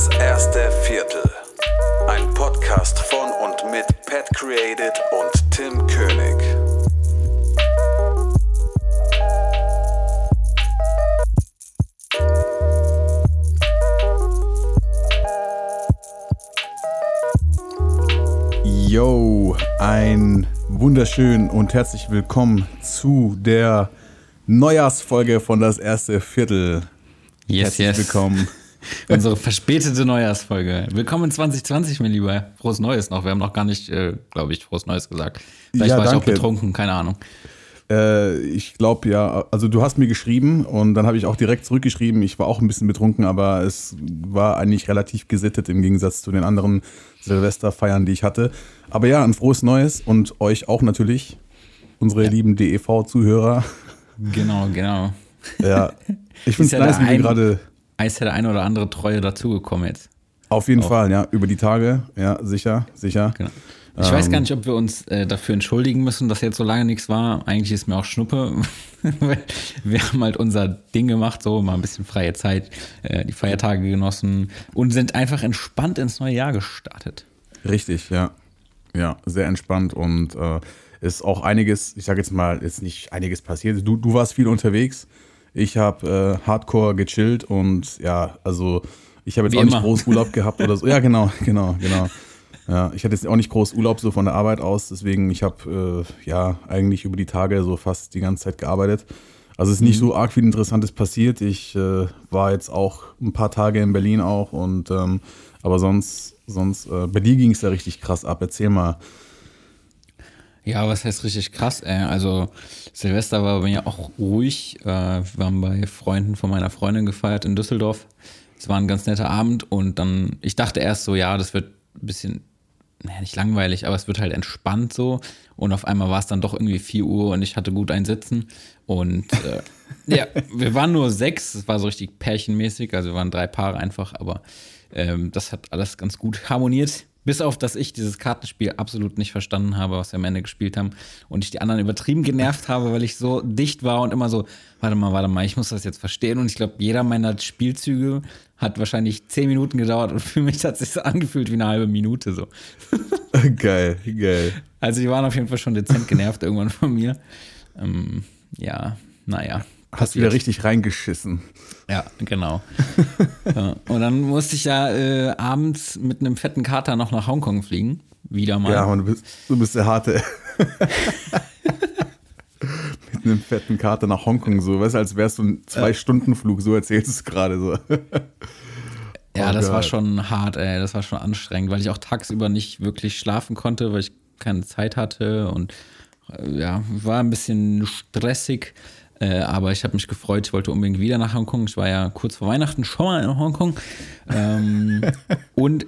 Das erste Viertel. Ein Podcast von und mit Pat Created und Tim König. Yo, ein wunderschön und herzlich willkommen zu der Neujahrsfolge von das erste Viertel. Yes, herzlich yes. willkommen. Unsere verspätete Neujahrsfolge. Willkommen in 2020, mein Lieber. Frohes Neues noch. Wir haben noch gar nicht, äh, glaube ich, frohes Neues gesagt. Vielleicht Ja, war ich auch danke. betrunken, keine Ahnung. Äh, ich glaube ja, also du hast mir geschrieben und dann habe ich auch direkt zurückgeschrieben. Ich war auch ein bisschen betrunken, aber es war eigentlich relativ gesittet im Gegensatz zu den anderen Silvesterfeiern, die ich hatte. Aber ja, ein frohes Neues und euch auch natürlich, unsere lieben DEV-Zuhörer. Genau, genau. Ja, ich finde es ja nice, wie wir ein- gerade Eis der eine oder andere Treue dazugekommen jetzt. auf jeden Auch. Fall, ja, über die Tage, ja, sicher, sicher. Genau. Ich weiß Ähm. gar nicht, ob wir uns äh, dafür entschuldigen müssen, dass jetzt so lange nichts war. Eigentlich ist mir auch Schnuppe. Wir haben halt unser Ding gemacht, so mal ein bisschen freie Zeit, äh, die Feiertage genossen und sind einfach entspannt ins neue Jahr gestartet. Richtig, ja. Ja, sehr entspannt und äh, ist auch einiges, ich sage jetzt mal, ist nicht einiges passiert. Du, du warst viel unterwegs. Ich habe äh, hardcore gechillt und ja, also ich habe jetzt Wie auch nicht immer. groß Urlaub gehabt oder so. Ja, genau, genau, genau. Ja, ich hatte jetzt auch nicht groß Urlaub so von der Arbeit aus, deswegen ich habe äh, ja eigentlich über die Tage so fast die ganze Zeit gearbeitet. Also es ist nicht so arg viel Interessantes passiert. Ich äh, war jetzt auch ein paar Tage in Berlin auch und ähm, aber sonst, sonst, äh, bei dir ging es ja richtig krass ab. Erzähl mal. Ja, was heißt richtig krass? Ey? Also Silvester war bei mir auch ruhig. Äh, wir haben bei Freunden von meiner Freundin gefeiert in Düsseldorf. Es war ein ganz netter Abend und dann, ich dachte erst so, ja, das wird ein bisschen, naja, nicht langweilig, aber es wird halt entspannt so. Und auf einmal war es dann doch irgendwie 4 Uhr und ich hatte gut ein Sitzen. Und äh, ja, wir waren nur sechs, es war so richtig pärchenmäßig, also wir waren drei Paare einfach, aber ähm, das hat alles ganz gut harmoniert. Bis auf, dass ich dieses Kartenspiel absolut nicht verstanden habe, was wir am Ende gespielt haben. Und ich die anderen übertrieben genervt habe, weil ich so dicht war und immer so, warte mal, warte mal, ich muss das jetzt verstehen. Und ich glaube, jeder meiner Spielzüge hat wahrscheinlich zehn Minuten gedauert und für mich hat es sich so angefühlt wie eine halbe Minute so. geil, geil. Also die waren auf jeden Fall schon dezent genervt irgendwann von mir. Ähm, ja, naja. Hast wieder richtig reingeschissen. Ja, genau. ja, und dann musste ich ja äh, abends mit einem fetten Kater noch nach Hongkong fliegen. Wieder mal. Ja, Mann, du bist, du bist der Harte. Mit einem fetten Kater nach Hongkong, so, weißt du, als wärst du ein Zwei-Stunden-Flug, so erzählst du es gerade so. Ja, Oh das war Gott. schon hart, ey. Das war schon anstrengend, weil ich auch tagsüber nicht wirklich schlafen konnte, weil ich keine Zeit hatte und äh, ja, war ein bisschen stressig. Äh, aber ich habe mich gefreut, ich wollte unbedingt wieder nach Hongkong. Ich war ja kurz vor Weihnachten schon mal in Hongkong. Ähm, und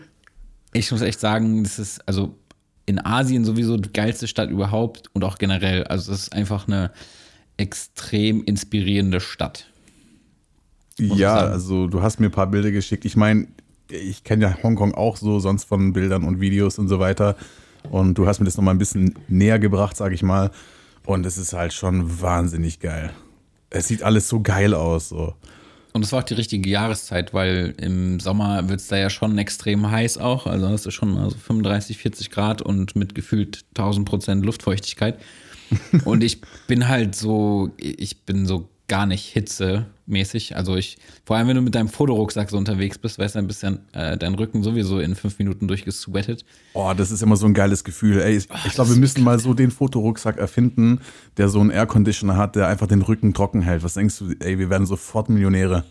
ich muss echt sagen, das ist also in Asien sowieso die geilste Stadt überhaupt und auch generell. Also es ist einfach eine extrem inspirierende Stadt. Ja, also du hast mir ein paar Bilder geschickt. Ich meine, ich kenne ja Hongkong auch so, sonst von Bildern und Videos und so weiter. Und du hast mir das nochmal ein bisschen näher gebracht, sag ich mal. Und es ist halt schon wahnsinnig geil. Es sieht alles so geil aus. So. Und es war auch die richtige Jahreszeit, weil im Sommer wird es da ja schon extrem heiß auch. Also das ist schon also 35, 40 Grad und mit gefühlt 1000 Prozent Luftfeuchtigkeit. und ich bin halt so, ich bin so gar nicht hitzemäßig. Also ich, vor allem wenn du mit deinem Fotorucksack so unterwegs bist, weißt du, bist ja äh, dein Rücken sowieso in fünf Minuten durchgesweatet. Oh, das ist immer so ein geiles Gefühl. Ey, ich, ich glaube, wir müssen mal so den Fotorucksack erfinden, der so einen Air-Conditioner hat, der einfach den Rücken trocken hält. Was denkst du? Ey, wir werden sofort Millionäre.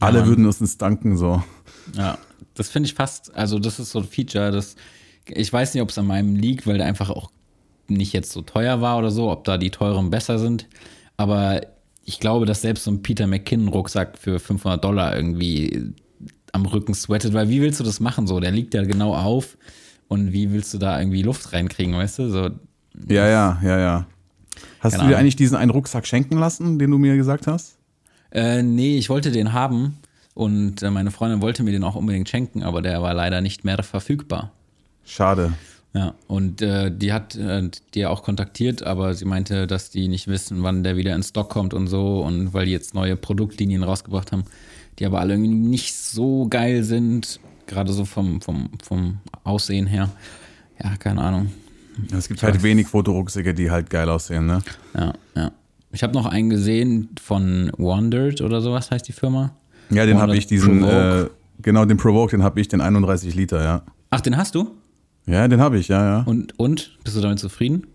Alle Mann. würden uns ins danken so. Ja, das finde ich fast, also das ist so ein Feature, das, ich weiß nicht, ob es an meinem liegt, weil der einfach auch nicht jetzt so teuer war oder so, ob da die teuren besser sind, aber ich glaube, dass selbst so ein Peter McKinnon-Rucksack für 500 Dollar irgendwie am Rücken sweatet, weil wie willst du das machen so? Der liegt ja genau auf und wie willst du da irgendwie Luft reinkriegen, weißt du? So, Ja, ja, ja, ja. Hast du dir Ahnung. eigentlich diesen einen Rucksack schenken lassen, den du mir gesagt hast? Äh, nee, ich wollte den haben und äh, meine Freundin wollte mir den auch unbedingt schenken, aber der war leider nicht mehr verfügbar. Schade. Ja, und äh, die hat äh, die auch kontaktiert, aber sie meinte, dass die nicht wissen, wann der wieder in Stock kommt und so. Und weil die jetzt neue Produktlinien rausgebracht haben, die aber alle irgendwie nicht so geil sind. gerade so vom, vom, vom Aussehen her. Ja, keine Ahnung. Es gibt halt wenig Fotorucksäcke, die halt geil aussehen, ne? Ja, ja. Ich habe noch einen gesehen von Wandered oder sowas heißt die Firma. Ja, den habe ich, diesen, äh, genau, den Provoke, den habe ich, den 31 Liter, ja. Ach, den hast du? Ja, den habe ich, ja, ja. Und, und? Bist du damit zufrieden?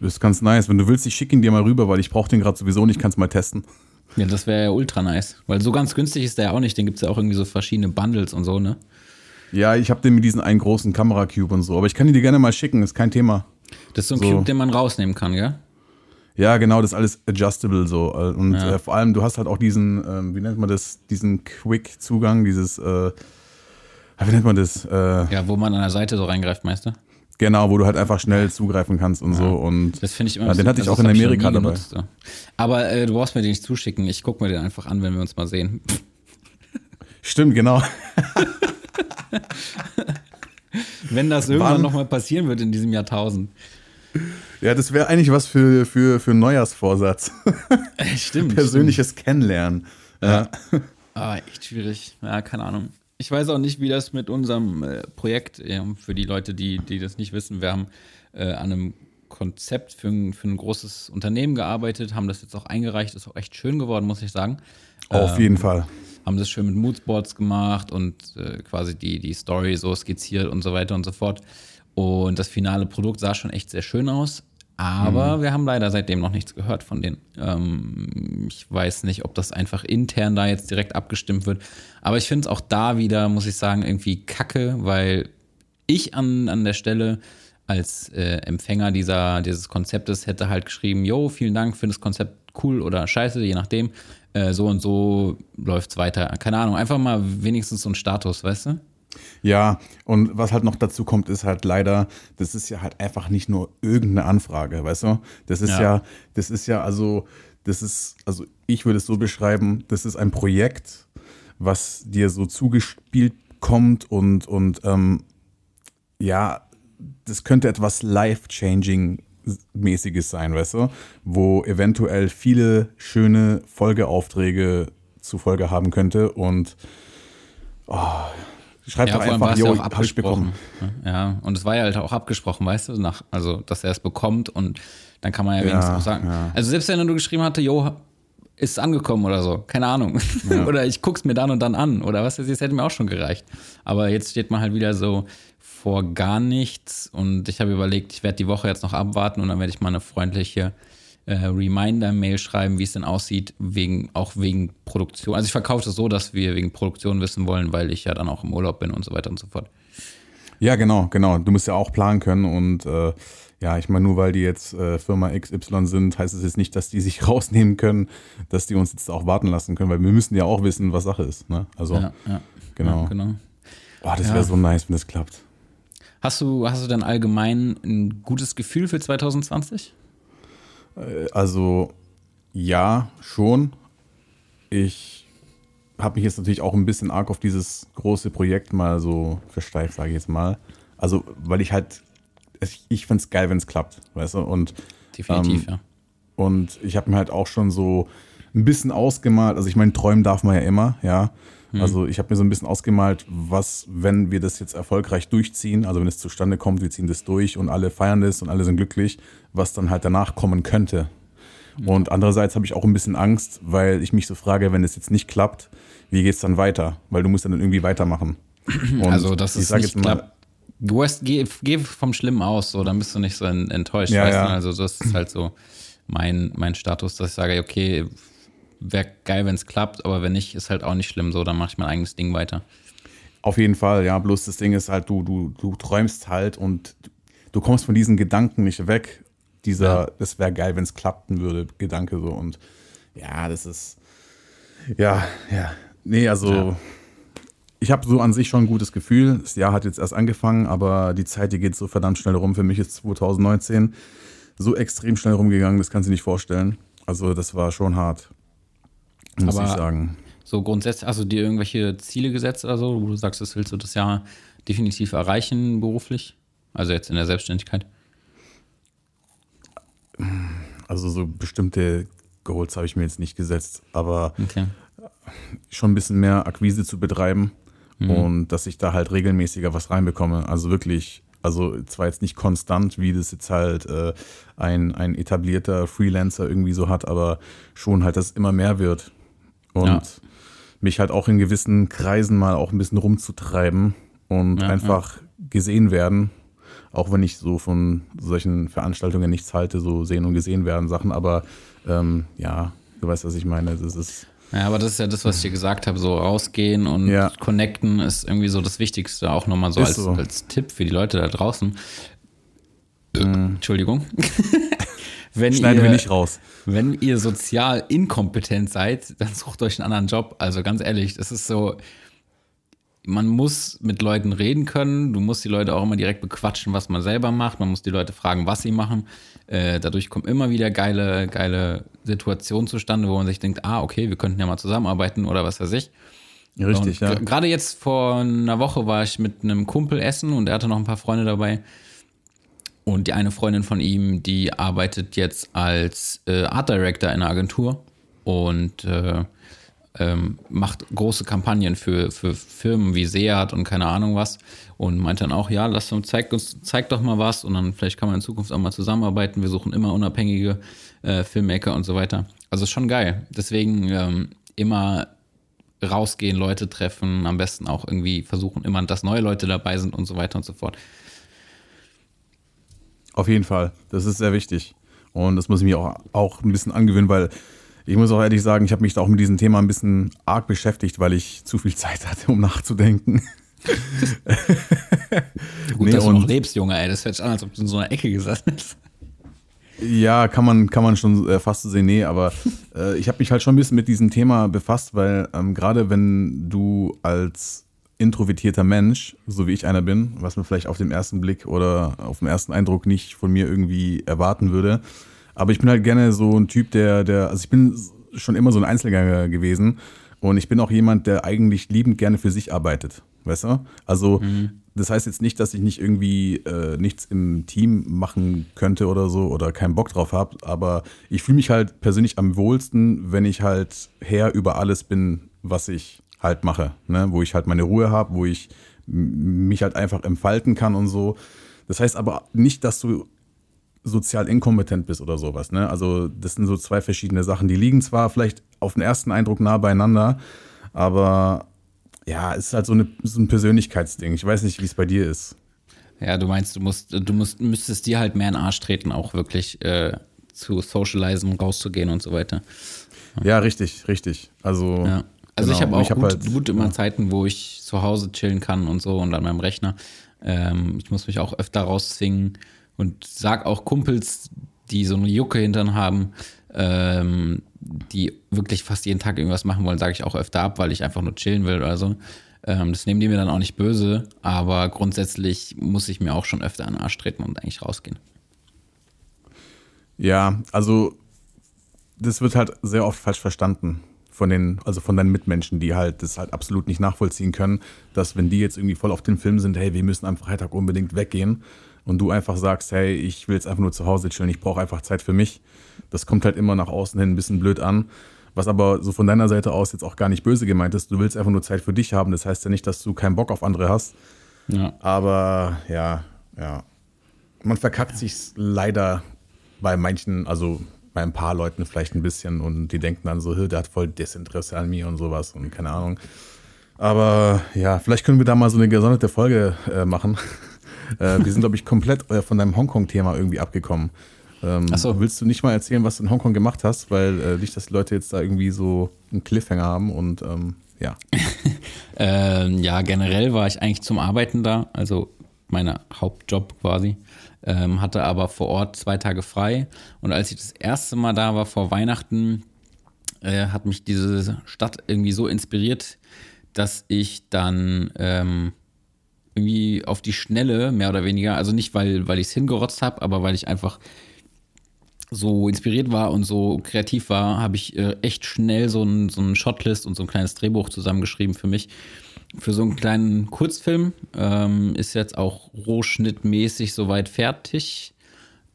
Das ist ganz nice. Wenn du willst, ich schicke ihn dir mal rüber, weil ich brauche den gerade sowieso nicht, kannst mal testen. Ja, das wäre ja ultra nice. Weil so ganz günstig ist der ja auch nicht. Den gibt es ja auch irgendwie so verschiedene Bundles und so, ne? Ja, ich habe den mit diesen einen großen Kameracube und so, aber ich kann ihn dir gerne mal schicken, ist kein Thema. Das ist so ein So. Cube, den man rausnehmen kann, gell? Ja, genau, das ist alles adjustable so. Und Ja. äh, vor allem, du hast halt auch diesen, ähm, wie nennt man das, diesen Quick-Zugang, dieses, äh, wie nennt man das? Äh, Ja, wo man an der Seite so reingreift, meister. genau, wo du halt einfach schnell zugreifen kannst und so. Und Das finde ich immer Ja, den hatte ich also auch in Amerika dabei. genutzt, so. Aber äh, du brauchst mir den nicht zuschicken. Ich gucke mir den einfach an, wenn wir uns mal sehen. stimmt, genau. Wenn das irgendwann Wann? nochmal passieren wird in diesem Jahrtausend. Ja, das wäre eigentlich was für, für, für einen Neujahrsvorsatz. Stimmt. Persönliches Kennenlernen. Ja. Ah, echt schwierig. Ja, keine Ahnung. Ich weiß auch nicht, wie das mit unserem äh, Projekt, äh, für die Leute, die, die das nicht wissen, wir haben äh, an einem Konzept für ein, für ein großes Unternehmen gearbeitet, haben das jetzt auch eingereicht, ist auch echt schön geworden, muss ich sagen. Auf jeden Fall. Haben das schön mit Moodboards gemacht und äh, quasi die, die Story so skizziert und so weiter und so fort. Und das finale Produkt sah schon echt sehr schön aus. Aber wir haben leider seitdem noch nichts gehört von denen. Ähm, ich weiß nicht, ob das einfach intern da jetzt direkt abgestimmt wird. Aber ich finde es auch da wieder, muss ich sagen, irgendwie kacke, weil ich an, an der Stelle als äh, Empfänger dieser, dieses Konzeptes hätte halt geschrieben, yo, vielen Dank für das Konzept, cool oder scheiße, je nachdem. Äh, so und so läuft's weiter. Keine Ahnung, einfach mal wenigstens so ein Status, weißt du? Ja, und was halt noch dazu kommt, ist halt leider, das ist ja halt einfach nicht nur irgendeine Anfrage, weißt du? Das ist ja, Ja. das ist ja also, das ist, also ich würde es so beschreiben, das ist ein Projekt, was dir so zugespielt kommt und, und ähm, ja, das könnte etwas life-changing mäßiges sein, weißt du, wo eventuell viele schöne Folgeaufträge zu Folge haben könnte und oh, schreib doch vor allem einfach, es ja auch ich abgesprochen. bekommen. Ja, und es war ja halt auch abgesprochen, weißt du, nach, also, dass er es bekommt und dann kann man ja Ja, wenigstens auch sagen. ja. Also, selbst wenn er nur geschrieben hatte, jo, ist angekommen oder so, keine Ahnung. oder ich guck's mir dann und dann an oder was das hätte mir auch schon gereicht. Aber jetzt steht man halt wieder so vor gar nichts und ich habe überlegt, ich werde die Woche jetzt noch abwarten und dann werde ich mal eine freundliche äh, Reminder-Mail schreiben, wie es denn aussieht, wegen, auch wegen Produktion. Also ich verkaufe das so, dass wir wegen Produktion wissen wollen, weil ich ja dann auch im Urlaub bin und so weiter und so fort. Ja, genau, genau. Du musst ja auch planen können und äh, ja, ich meine, nur weil die jetzt äh, Firma XY sind, heißt es jetzt nicht, dass die sich rausnehmen können, dass die uns jetzt auch warten lassen können, weil wir müssen ja auch wissen, was Sache ist. Ne? Also, Ja, ja. genau. Ja, genau. Boah, das wäre so nice, wenn das klappt. Hast du, hast du denn allgemein ein gutes Gefühl für 2020? Äh, Also, ja, schon. Ich habe mich jetzt natürlich auch ein bisschen arg auf dieses große Projekt mal so versteift, sage ich jetzt mal. Also, weil ich halt, ich, ich finde es geil, wenn es klappt, weißt du? Und Definitiv, Ähm, ja. Und ich habe mir halt auch schon so ein bisschen ausgemalt, also ich meine, träumen darf man ja immer, ja. Also ich habe mir so ein bisschen ausgemalt, was, wenn wir das jetzt erfolgreich durchziehen, also wenn es zustande kommt, wir ziehen das durch und alle feiern das und alle sind glücklich, was dann halt danach kommen könnte. Und andererseits habe ich auch ein bisschen Angst, weil ich mich so frage, wenn es jetzt nicht klappt, wie geht's dann weiter? Weil du musst dann irgendwie weitermachen. Und also, das ist nicht klappt. Du hast, geh, geh vom Schlimmen aus, so, dann bist du nicht so en- enttäuscht, Ja, weißt ja. du? Also, das ist halt so mein, mein Status, dass ich sage, okay, wäre geil, wenn es klappt, aber wenn nicht, ist halt auch nicht schlimm, so, dann mache ich mein eigenes Ding weiter. Auf jeden Fall, ja. Bloß das Ding ist halt, du, du, du träumst halt und du kommst von diesen Gedanken nicht weg. Dieser, Ja. das wäre geil, wenn es klappen würde, Gedanke so. Und ja, das ist. Ja, ja. Nee, also. Ja. Ich habe so an sich schon ein gutes Gefühl. Das Jahr hat jetzt erst angefangen, aber die Zeit, die geht so verdammt schnell rum. Für mich ist 2019 so extrem schnell rumgegangen, das kannst du dir nicht vorstellen. Also, das war schon hart. Muss Aber- ich sagen. So grundsätzlich, hast du dir irgendwelche Ziele gesetzt oder so, wo du sagst, das willst du das Jahr definitiv erreichen beruflich? Also jetzt in der Selbstständigkeit? Also, so bestimmte Goals habe ich mir jetzt nicht gesetzt, aber Okay. schon ein bisschen mehr Akquise zu betreiben und dass ich da halt regelmäßiger was reinbekomme. Also wirklich, also zwar jetzt nicht konstant, wie das jetzt halt äh, ein, ein etablierter Freelancer irgendwie so hat, aber schon halt, dass es immer mehr wird. Und Ja. mich halt auch in gewissen Kreisen mal auch ein bisschen rumzutreiben und Ja, einfach gesehen werden. Auch wenn ich so von solchen Veranstaltungen nichts halte, so sehen und gesehen werden Sachen, aber ähm, ja, du weißt, was ich meine. Das ist Ja, aber das ist ja das, was ich dir gesagt habe, so rausgehen und Ja. connecten ist irgendwie so das Wichtigste, auch nochmal so als, so. als Tipp für die Leute da draußen. Äh, Entschuldigung. wenn schneiden ihr, wir nicht raus. Wenn ihr sozial inkompetent seid, dann sucht euch einen anderen Job. Also ganz ehrlich, das ist so, man muss mit Leuten reden können. Du musst die Leute auch immer direkt bequatschen, was man selber macht. Man muss die Leute fragen, was sie machen. Äh, dadurch kommen immer wieder geile, geile Situationen zustande, wo man sich denkt, ah, okay, wir könnten ja mal zusammenarbeiten oder was weiß ich. Richtig, und ja. Gerade jetzt vor einer Woche war ich mit einem Kumpel essen und er hatte noch ein paar Freunde dabei. Und die eine Freundin von ihm, die arbeitet jetzt als äh, Art Director in einer Agentur und äh, ähm, macht große Kampagnen für, für Firmen wie Seat und keine Ahnung was. Und meint dann auch, ja, lass uns, zeig uns, zeig doch mal was und dann vielleicht kann man in Zukunft auch mal zusammenarbeiten. Wir suchen immer unabhängige äh, Filmmaker und so weiter. Also ist schon geil. Deswegen ähm, immer rausgehen, Leute treffen, am besten auch irgendwie versuchen immer, dass neue Leute dabei sind und so weiter und so fort. Auf jeden Fall. Das ist sehr wichtig. Und das muss ich mir auch, auch ein bisschen angewöhnen, weil ich muss auch ehrlich sagen, ich habe mich da auch mit diesem Thema ein bisschen arg beschäftigt, weil ich zu viel Zeit hatte, um nachzudenken. Gut, Nee, dass du noch lebst, Junge, ey. Das hört sich an, als ob du in so einer Ecke gesessen hättest. Ja, kann man, kann man schon äh, fast so sehen. Nee, aber äh, ich habe mich halt schon ein bisschen mit diesem Thema befasst, weil ähm, gerade wenn du als introvertierter Mensch, so wie ich einer bin, was man vielleicht auf den ersten Blick oder auf den ersten Eindruck nicht von mir irgendwie erwarten würde, aber ich bin halt gerne so ein Typ, der, der, also ich bin schon immer so ein Einzelgänger gewesen und ich bin auch jemand, der eigentlich liebend gerne für sich arbeitet, weißt du? Also das heißt jetzt nicht, dass ich nicht irgendwie äh, nichts im Team machen könnte oder so oder keinen Bock drauf habe, aber ich fühle mich halt persönlich am wohlsten, wenn ich halt Herr über alles bin, was ich halt mache, ne? wo ich halt meine Ruhe habe, wo ich mich halt einfach entfalten kann und so. Das heißt aber nicht, dass du sozial inkompetent bist oder sowas. Ne? Also das sind so zwei verschiedene Sachen. Die liegen zwar vielleicht auf den ersten Eindruck nah beieinander, aber ja, es ist halt so, eine, so ein Persönlichkeitsding. Ich weiß nicht, wie es bei dir ist. Ja, du meinst, du musst, du musst, müsstest dir halt mehr in den Arsch treten, auch wirklich äh, zu socialisen, rauszugehen und so weiter. Ja, richtig, richtig. Also, Ja. Also ich genau. habe auch hab gut, halt- gut immer Zeiten, wo ich zu Hause chillen kann und so und an meinem Rechner. Ähm, ich muss mich auch öfter rauszwingen und sag auch Kumpels, die so eine Jucke hintern haben, ähm, die wirklich fast jeden Tag irgendwas machen wollen, sage ich auch öfter ab, weil ich einfach nur chillen will oder so. Ähm, das nehmen die mir dann auch nicht böse, aber grundsätzlich muss ich mir auch schon öfter an den Arsch treten und eigentlich rausgehen. Ja, also das wird halt sehr oft falsch verstanden von den, also von deinen Mitmenschen, die halt das halt absolut nicht nachvollziehen können, dass wenn die jetzt irgendwie voll auf den Film sind, hey, wir müssen am Freitag unbedingt weggehen und du einfach sagst, hey, ich will jetzt einfach nur zu Hause chillen, ich brauche einfach Zeit für mich. Das kommt halt immer nach außen hin ein bisschen blöd an. Was aber so von deiner Seite aus jetzt auch gar nicht böse gemeint ist. Du willst einfach nur Zeit für dich haben. Das heißt ja nicht, dass du keinen Bock auf andere hast. Ja. Aber ja, ja. Man verkackt sich leider bei manchen, also bei ein paar Leuten vielleicht ein bisschen und die denken dann so, "Hö, der hat voll Desinteresse an mir und sowas und keine Ahnung. Aber ja, vielleicht können wir da mal so eine gesonderte Folge äh, machen. äh, wir sind, glaube ich, komplett äh, von deinem Hongkong-Thema irgendwie abgekommen. Ähm, so. Willst du nicht mal erzählen, was du in Hongkong gemacht hast? Weil äh, nicht, dass die Leute jetzt da irgendwie so einen Cliffhanger haben und ähm, ja. Ähm, ja, generell war ich eigentlich zum Arbeiten da, also mein Hauptjob quasi. Ähm, hatte aber vor Ort zwei Tage frei. Und als ich das erste Mal da war vor Weihnachten, äh, hat mich diese Stadt irgendwie so inspiriert, dass ich dann ähm, irgendwie auf die Schnelle, mehr oder weniger, also nicht, weil, weil ich es hingerotzt habe, aber weil ich einfach so inspiriert war und so kreativ war, habe ich äh, echt schnell so ein, so ein Shotlist und so ein kleines Drehbuch zusammengeschrieben für mich. Für so einen kleinen Kurzfilm. Ähm, ist jetzt auch rohschnittmäßig soweit fertig.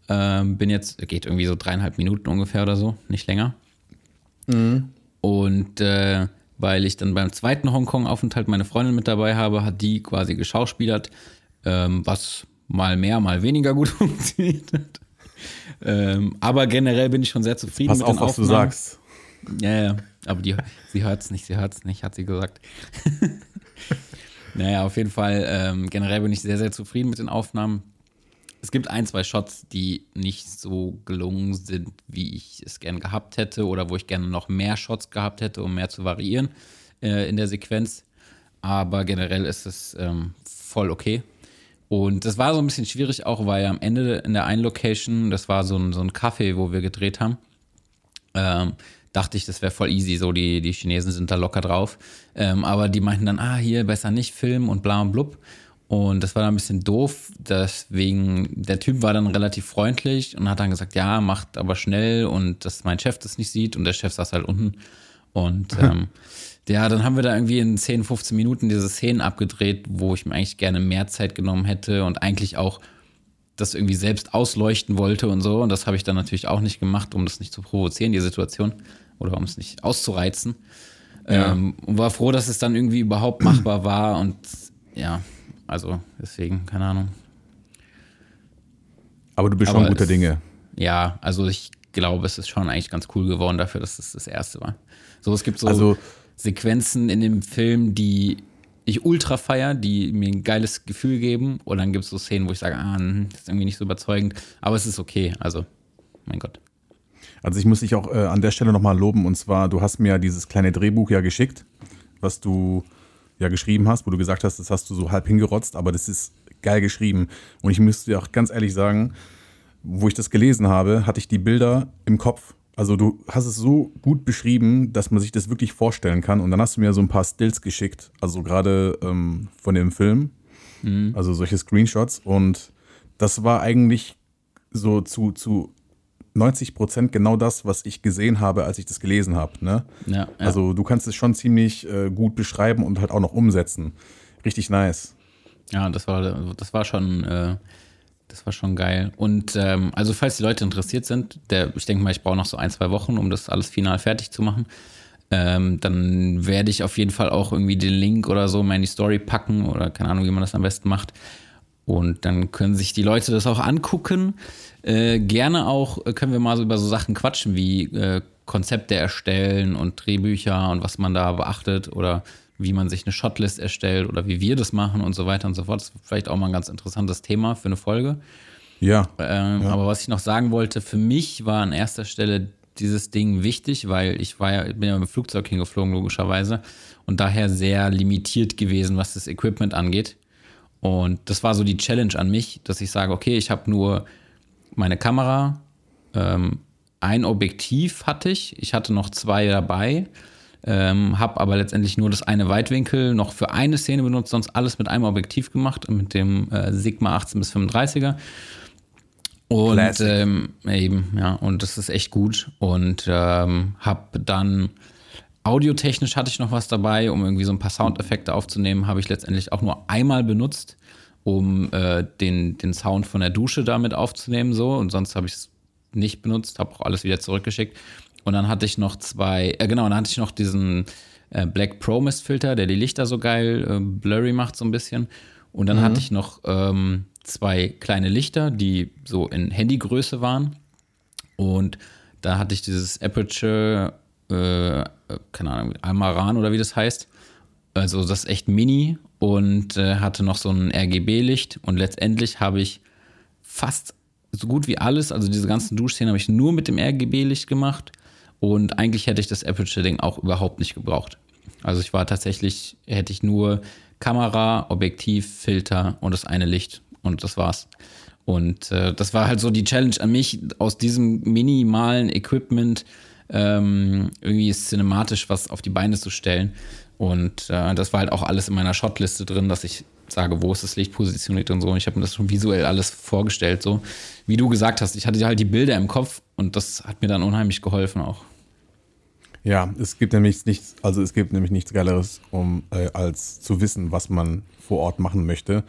Ähm, bin jetzt, geht irgendwie so dreieinhalb Minuten ungefähr oder so, nicht länger. Und äh, weil ich dann beim zweiten Hongkong-Aufenthalt meine Freundin mit dabei habe, hat die quasi geschauspielert, ähm, was mal mehr, mal weniger gut funktioniert hat. Ähm, aber generell bin ich schon sehr zufrieden Pass mit auf, den was du Aufnahmen. sagst. Ja, ja, aber die, sie hört es nicht, sie hört es nicht, hat sie gesagt. naja, auf jeden Fall, ähm, generell bin ich sehr, sehr zufrieden mit den Aufnahmen. Es gibt ein, zwei Shots, die nicht so gelungen sind, wie ich es gern gehabt hätte oder wo ich gerne noch mehr Shots gehabt hätte, um mehr zu variieren äh, in der Sequenz. Aber generell ist es ähm, voll okay. Und das war so ein bisschen schwierig auch, weil am Ende in der einen Location, das war so ein, so ein Café, wo wir gedreht haben, ähm, dachte ich, das wäre voll easy, so die, die Chinesen sind da locker drauf. Ähm, aber die meinten dann, ah, hier besser nicht filmen und bla und blub. Und das war dann ein bisschen doof, deswegen, der Typ war dann relativ freundlich und hat dann gesagt, ja, macht aber schnell und dass mein Chef das nicht sieht und der Chef saß halt unten. Und ähm, ja, dann haben wir da irgendwie in 10, 15 Minuten diese Szenen abgedreht, wo ich mir eigentlich gerne mehr Zeit genommen hätte und eigentlich auch das irgendwie selbst ausleuchten wollte und so. Und das habe ich dann natürlich auch nicht gemacht, um das nicht zu provozieren, die Situation, oder um es nicht auszureizen. Ja. Ähm, und war froh, dass es dann irgendwie überhaupt machbar war. Und ja, also deswegen, keine Ahnung. Aber du bist Aber schon guter es- Dinge. Ja, also ich glaube, es ist schon eigentlich ganz cool geworden dafür, dass es das erste war. So, es gibt so Also- Sequenzen in dem Film, die ich ultra feier, die mir ein geiles Gefühl geben. Und dann gibt es so Szenen, wo ich sage, ah, das ist irgendwie nicht so überzeugend. Aber es ist okay. Also, mein Gott. Also ich muss dich auch äh, an der Stelle nochmal loben. Und zwar, du hast mir ja dieses kleine Drehbuch ja geschickt, was du ja geschrieben hast, wo du gesagt hast, das hast du so halb hingerotzt, aber das ist geil geschrieben. Und ich müsste dir auch ganz ehrlich sagen, wo ich das gelesen habe, hatte ich die Bilder im Kopf. Also du hast es so gut beschrieben, dass man sich das wirklich vorstellen kann. Und dann hast du mir so ein paar Stills geschickt, also gerade ähm, von dem Film, also solche Screenshots. Und das war eigentlich so zu, zu 90 Prozent genau das, was ich gesehen habe, als ich das gelesen habe. Ne? Ja, ja. Also du kannst es schon ziemlich äh, gut beschreiben und halt auch noch umsetzen. Richtig nice. Ja, das war, das war schon, äh, das war schon geil. Und ähm, also falls die Leute interessiert sind, der, ich denke mal, ich brauche noch so ein, zwei Wochen, um das alles final fertig zu machen. Ähm, dann werde ich auf jeden Fall auch irgendwie den Link oder so mal in die Story packen oder keine Ahnung, wie man das am besten macht. Und dann können sich die Leute das auch angucken. Äh, gerne auch äh, können wir mal so über so Sachen quatschen wie äh, Konzepte erstellen und Drehbücher und was man da beachtet oder wie man sich eine Shotlist erstellt oder wie wir das machen und so weiter und so fort. Das ist vielleicht auch mal ein ganz interessantes Thema für eine Folge. Ja. Ähm, Aber was ich noch sagen wollte, für mich war an erster Stelle dieses Ding wichtig, weil ich war ja, bin ja mit dem Flugzeug hingeflogen, logischerweise, und daher sehr limitiert gewesen, was das Equipment angeht. Und das war so die Challenge an mich, dass ich sage, okay, ich habe nur meine Kamera, ähm, ein Objektiv hatte ich, ich hatte noch zwei dabei, ähm, habe aber letztendlich nur das eine Weitwinkel noch für eine Szene benutzt, sonst alles mit einem Objektiv gemacht, mit dem äh, Sigma 18 bis 35er. Und ähm, eben, ja, und das ist echt gut. Und ähm, habe dann audiotechnisch hatte ich noch was dabei, um irgendwie so ein paar Soundeffekte aufzunehmen, habe ich letztendlich auch nur einmal benutzt, um äh, den, den Sound von der Dusche damit aufzunehmen, so. Und sonst habe ich es nicht benutzt, habe auch alles wieder zurückgeschickt. Und dann hatte ich noch zwei, äh, genau, dann hatte ich noch diesen äh, Black Pro Mist Filter, der die Lichter so geil äh, blurry macht, so ein bisschen. Und dann hatte ich noch ähm, zwei kleine Lichter, die so in Handygröße waren. Und da hatte ich dieses Aperture, äh, keine Ahnung, Amaran oder wie das heißt. Also das ist echt mini und äh, hatte noch so ein RGB-Licht. Und letztendlich habe ich fast so gut wie alles, also diese ganzen Duschszenen habe ich nur mit dem RGB-Licht gemacht. Und eigentlich hätte ich das Aperture-Ding auch überhaupt nicht gebraucht. Also ich war tatsächlich, hätte ich nur Kamera, Objektiv, Filter und das eine Licht und das war's. Und äh, das war halt so die Challenge an mich, aus diesem minimalen Equipment ähm, irgendwie cinematisch was auf die Beine zu stellen. Und äh, das war halt auch alles in meiner Shotliste drin, dass ich sage, wo ist das Licht positioniert und so. Und ich habe mir das schon visuell alles vorgestellt, so wie du gesagt hast. Ich hatte halt die Bilder im Kopf und das hat mir dann unheimlich geholfen auch. Ja, es gibt nämlich nichts, also es gibt nämlich nichts Geileres, um äh, als zu wissen, was man vor Ort machen möchte,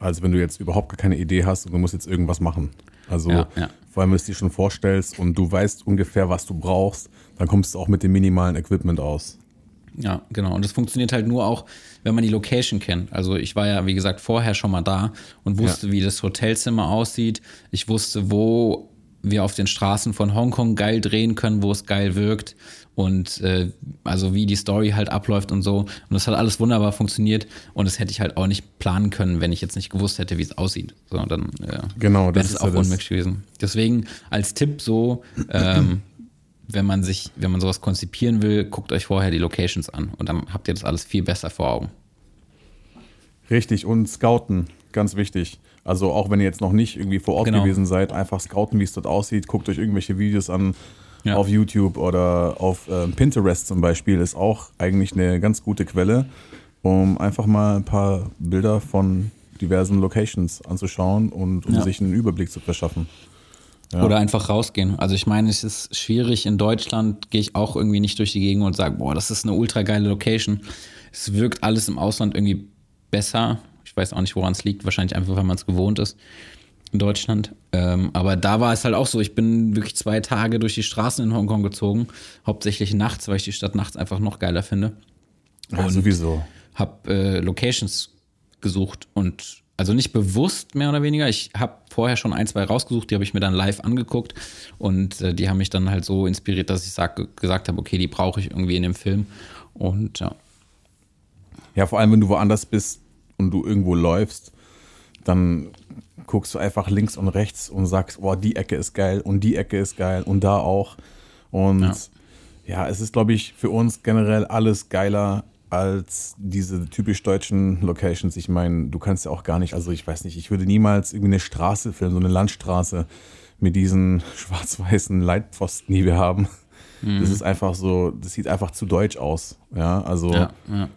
als wenn du jetzt überhaupt gar keine Idee hast und du musst jetzt irgendwas machen. Also Ja, ja. vor allem, wenn du es dir schon vorstellst und du weißt ungefähr, was du brauchst, dann kommst du auch mit dem minimalen Equipment aus. Ja, genau. Und das funktioniert halt nur auch, wenn man die Location kennt. Also ich war ja, wie gesagt, vorher schon mal da und wusste, ja. wie das Hotelzimmer aussieht. Ich wusste, wo wir auf den Straßen von Hongkong geil drehen können, wo es geil wirkt und äh, also wie die Story halt abläuft und so. Und das hat alles wunderbar funktioniert und das hätte ich halt auch nicht planen können, wenn ich jetzt nicht gewusst hätte, wie es aussieht. So, dann ja, genau, das ist auch ja unmöglich gewesen. Deswegen als Tipp so, ähm, wenn man sich, wenn man sowas konzipieren will, guckt euch vorher die Locations an und dann habt ihr das alles viel besser vor Augen. Richtig, und scouten, ganz wichtig. Also auch wenn ihr jetzt noch nicht irgendwie vor Ort genau. gewesen seid, einfach scouten, wie es dort aussieht, guckt euch irgendwelche Videos an ja. auf YouTube oder auf äh, Pinterest zum Beispiel, ist auch eigentlich eine ganz gute Quelle, um einfach mal ein paar Bilder von diversen Locations anzuschauen und um ja. sich einen Überblick zu verschaffen. Ja. Oder einfach rausgehen. Also ich meine, es ist schwierig. In Deutschland gehe ich auch irgendwie nicht durch die Gegend und sage, boah, das ist eine ultra geile Location. Es wirkt alles im Ausland irgendwie besser. Ich weiß auch nicht, woran es liegt. Wahrscheinlich einfach, weil man es gewohnt ist in Deutschland. Ähm, aber da war es halt auch so. Ich bin wirklich zwei Tage durch die Straßen in Hongkong gezogen. Hauptsächlich nachts, weil ich die Stadt nachts einfach noch geiler finde. Ja, sowieso. Hab äh, Locations gesucht und also nicht bewusst mehr oder weniger. Ich habe vorher schon ein, zwei rausgesucht, die habe ich mir dann live angeguckt und äh, die haben mich dann halt so inspiriert, dass ich sag, gesagt habe, okay, die brauche ich irgendwie in dem Film. Und ja. Ja, vor allem, wenn du woanders bist und du irgendwo läufst, dann guckst du einfach links und rechts und sagst, oh, die Ecke ist geil und die Ecke ist geil und da auch. Und ja, ja es ist, glaube ich, für uns generell alles geiler, als diese typisch deutschen Locations. Ich meine, du kannst ja auch gar nicht, also ich weiß nicht, ich würde niemals irgendwie eine Straße filmen, so eine Landstraße mit diesen schwarz-weißen Leitpfosten, die wir haben. Mhm. Das ist einfach so, das sieht einfach zu deutsch aus. Ja, also. Ja, ja.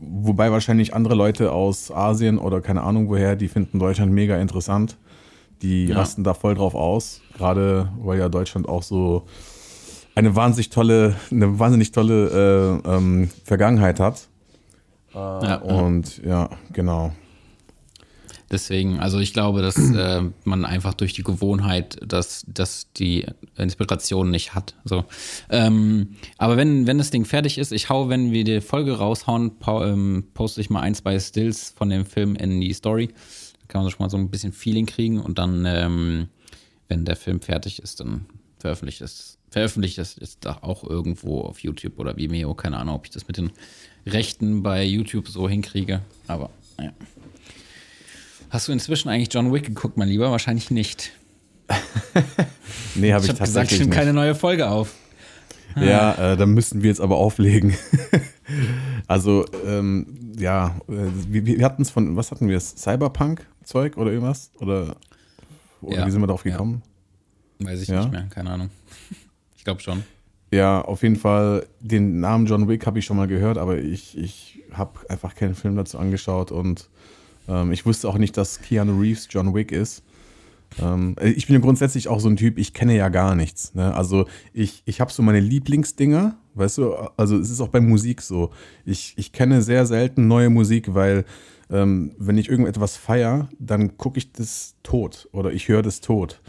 Wobei wahrscheinlich andere Leute aus Asien oder keine Ahnung woher, die finden Deutschland mega interessant. Die ja. rasten da voll drauf aus. Gerade weil ja Deutschland auch so eine wahnsinnig tolle, eine wahnsinnig tolle äh, ähm, Vergangenheit hat. Äh, ja, und ja, genau. Deswegen, also ich glaube, dass äh, man einfach durch die Gewohnheit, dass, dass die Inspiration nicht hat. So. Ähm, aber wenn, wenn das Ding fertig ist, ich hau, wenn wir die Folge raushauen, ähm, poste ich mal ein, zwei Stills von dem Film in die Story. Da kann man schon mal so ein bisschen Feeling kriegen und dann, ähm, wenn der Film fertig ist, dann veröffentlicht es veröffentliche das jetzt auch irgendwo auf YouTube oder Vimeo. Keine Ahnung, ob ich das mit den Rechten bei YouTube so hinkriege. Aber naja. Hast du inzwischen eigentlich John Wick geguckt, mein Lieber? Wahrscheinlich nicht. nee, habe ich, ich hab tatsächlich gesagt, ich nehme keine neue Folge auf. Ja, äh, dann müssten wir jetzt aber auflegen. also, ähm, ja, äh, wir, wir hatten es von, was hatten wir? Cyberpunk-Zeug oder irgendwas? Oder, oder ja, wie sind wir darauf gekommen? Ja. Weiß ich ja? nicht mehr, keine Ahnung glaube schon. Ja, auf jeden Fall, den Namen John Wick habe ich schon mal gehört, aber ich, ich habe einfach keinen Film dazu angeschaut und ähm, ich wusste auch nicht, dass Keanu Reeves John Wick ist. Ähm, ich bin ja grundsätzlich auch so ein Typ, ich kenne ja gar nichts. Ne? Also ich, ich habe so meine Lieblingsdinger, weißt du, also es ist auch bei Musik so. Ich, ich kenne sehr selten neue Musik, weil ähm, wenn ich irgendetwas feiere, dann gucke ich das tot oder ich höre das tot.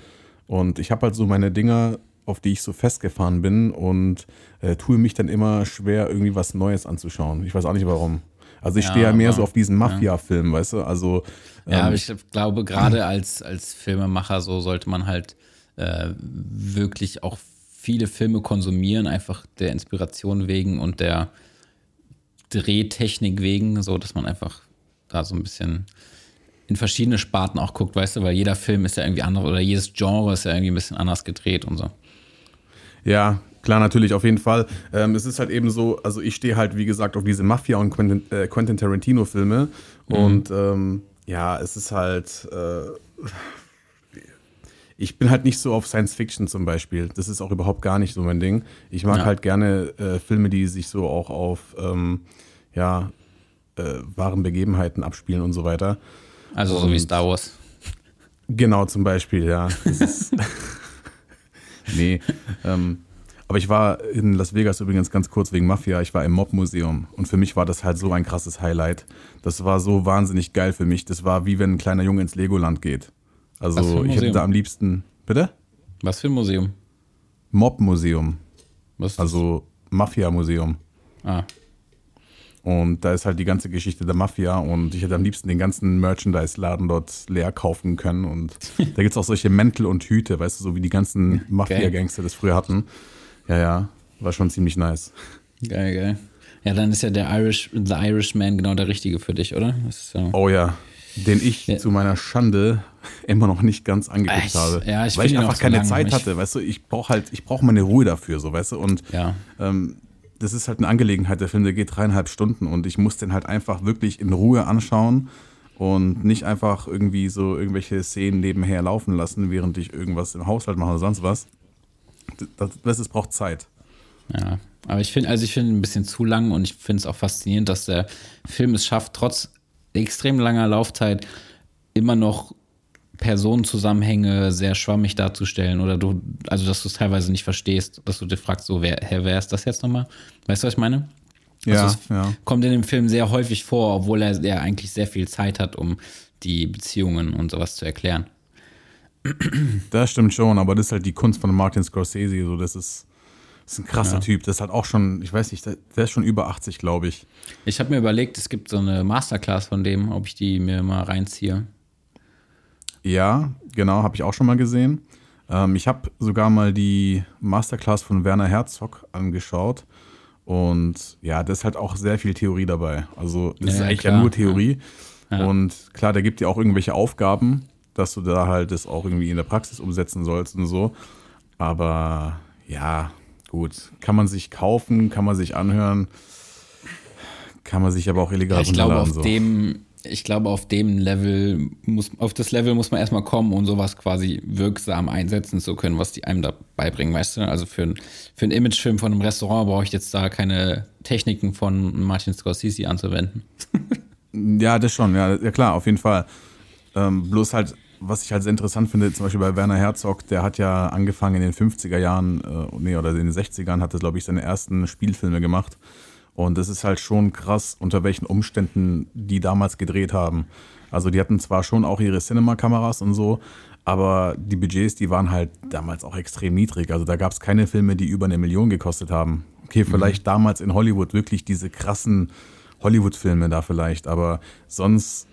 Und ich habe halt so meine Dinger, auf die ich so festgefahren bin und äh, tue mich dann immer schwer, irgendwie was Neues anzuschauen. Ich weiß auch nicht warum. Also ich ja, stehe ja mehr so auf diesen Mafia-Film, weißt du? Also ähm, ja, aber ich glaube gerade als als Filmemacher so sollte man halt äh, wirklich auch viele Filme konsumieren, einfach der Inspiration wegen und der Drehtechnik wegen, so dass man einfach da so ein bisschen in verschiedene Sparten auch guckt, weißt du, weil jeder Film ist ja irgendwie anders oder jedes Genre ist ja irgendwie ein bisschen anders gedreht und so. Ja, klar, natürlich, auf jeden Fall. Ähm, es ist halt eben so, also ich stehe halt, wie gesagt, auf diese Mafia- und Quentin, äh, Quentin Tarantino-Filme. Mhm. Und ähm, ja, es ist halt. Äh, ich bin halt nicht so auf Science Fiction zum Beispiel. Das ist auch überhaupt gar nicht so mein Ding. Ich mag ja. halt gerne äh, Filme, die sich so auch auf ähm, ja, äh, wahren Begebenheiten abspielen und so weiter. Also und so wie Star Wars. Genau, zum Beispiel, ja. Nee. Ähm, aber ich war in Las Vegas übrigens ganz kurz wegen Mafia. Ich war im Mob-Museum und für mich war das halt so ein krasses Highlight. Das war so wahnsinnig geil für mich. Das war wie wenn ein kleiner Junge ins Legoland geht. Also ich hätte da am liebsten. Bitte? Was für ein Museum? Mob-Museum. Was? Also Mafia-Museum. Ah. Und da ist halt die ganze Geschichte der Mafia und ich hätte am liebsten den ganzen Merchandise-Laden dort leer kaufen können. Und da gibt es auch solche Mäntel und Hüte, weißt du, so wie die ganzen Mafia-Gangster das früher hatten. Ja, ja, war schon ziemlich nice. Geil, geil. Ja, dann ist ja der Irish, The Irishman genau der richtige für dich, oder? So. Oh ja, den ich ja. zu meiner Schande immer noch nicht ganz angeguckt habe. Ja, ich weil ich einfach keine Zeit hatte, weißt du, ich brauche halt, ich brauche meine Ruhe dafür, so, weißt du, und ja. ähm, das ist halt eine Angelegenheit, der Film, der geht dreieinhalb Stunden und ich muss den halt einfach wirklich in Ruhe anschauen und nicht einfach irgendwie so irgendwelche Szenen nebenher laufen lassen, während ich irgendwas im Haushalt mache oder sonst was. Das, das, das braucht Zeit. Ja, aber ich finde, also ich finde ein bisschen zu lang und ich finde es auch faszinierend, dass der Film es schafft, trotz extrem langer Laufzeit immer noch Personenzusammenhänge sehr schwammig darzustellen oder du, also dass du es teilweise nicht verstehst, dass du dir fragst, so, wer, wer ist das jetzt nochmal? Weißt du, was ich meine? Ja, also es ja. kommt in dem Film sehr häufig vor, obwohl er, er eigentlich sehr viel Zeit hat, um die Beziehungen und sowas zu erklären. Das stimmt schon, aber das ist halt die Kunst von Martin Scorsese, so das ist das ist ein krasser ja. Typ. Das ist halt auch schon, ich weiß nicht, der ist schon über 80, glaube ich. Ich habe mir überlegt, es gibt so eine Masterclass von dem, ob ich die mir mal reinziehe. Ja, genau, habe ich auch schon mal gesehen. Ähm, ich habe sogar mal die Masterclass von Werner Herzog angeschaut. Und ja, da ist halt auch sehr viel Theorie dabei. Also, das ja, ist eigentlich klar. ja nur Theorie. Ja. Und klar, der gibt dir auch irgendwelche Aufgaben, dass du da halt das auch irgendwie in der Praxis umsetzen sollst und so. Aber ja, Gut, kann man sich kaufen, kann man sich anhören, kann man sich aber auch illegal ja, ich glaube, auf so. dem, ich glaube, auf dem Level muss, auf das Level muss man erstmal kommen, um sowas quasi wirksam einsetzen zu können, was die einem da beibringen, weißt du? Also für, für einen Imagefilm von einem Restaurant brauche ich jetzt da keine Techniken von Martin Scorsese anzuwenden. ja, das schon, ja, ja klar, auf jeden Fall. Ähm, bloß halt was ich halt sehr interessant finde, zum Beispiel bei Werner Herzog, der hat ja angefangen in den 50er Jahren, äh, nee, oder in den 60ern, hat er, glaube ich, seine ersten Spielfilme gemacht. Und das ist halt schon krass, unter welchen Umständen die damals gedreht haben. Also die hatten zwar schon auch ihre Cinema-Kameras und so, aber die Budgets, die waren halt damals auch extrem niedrig. Also da gab es keine Filme, die über eine Million gekostet haben. Okay, mhm. vielleicht mhm. damals in Hollywood wirklich diese krassen Hollywood-Filme da vielleicht, aber sonst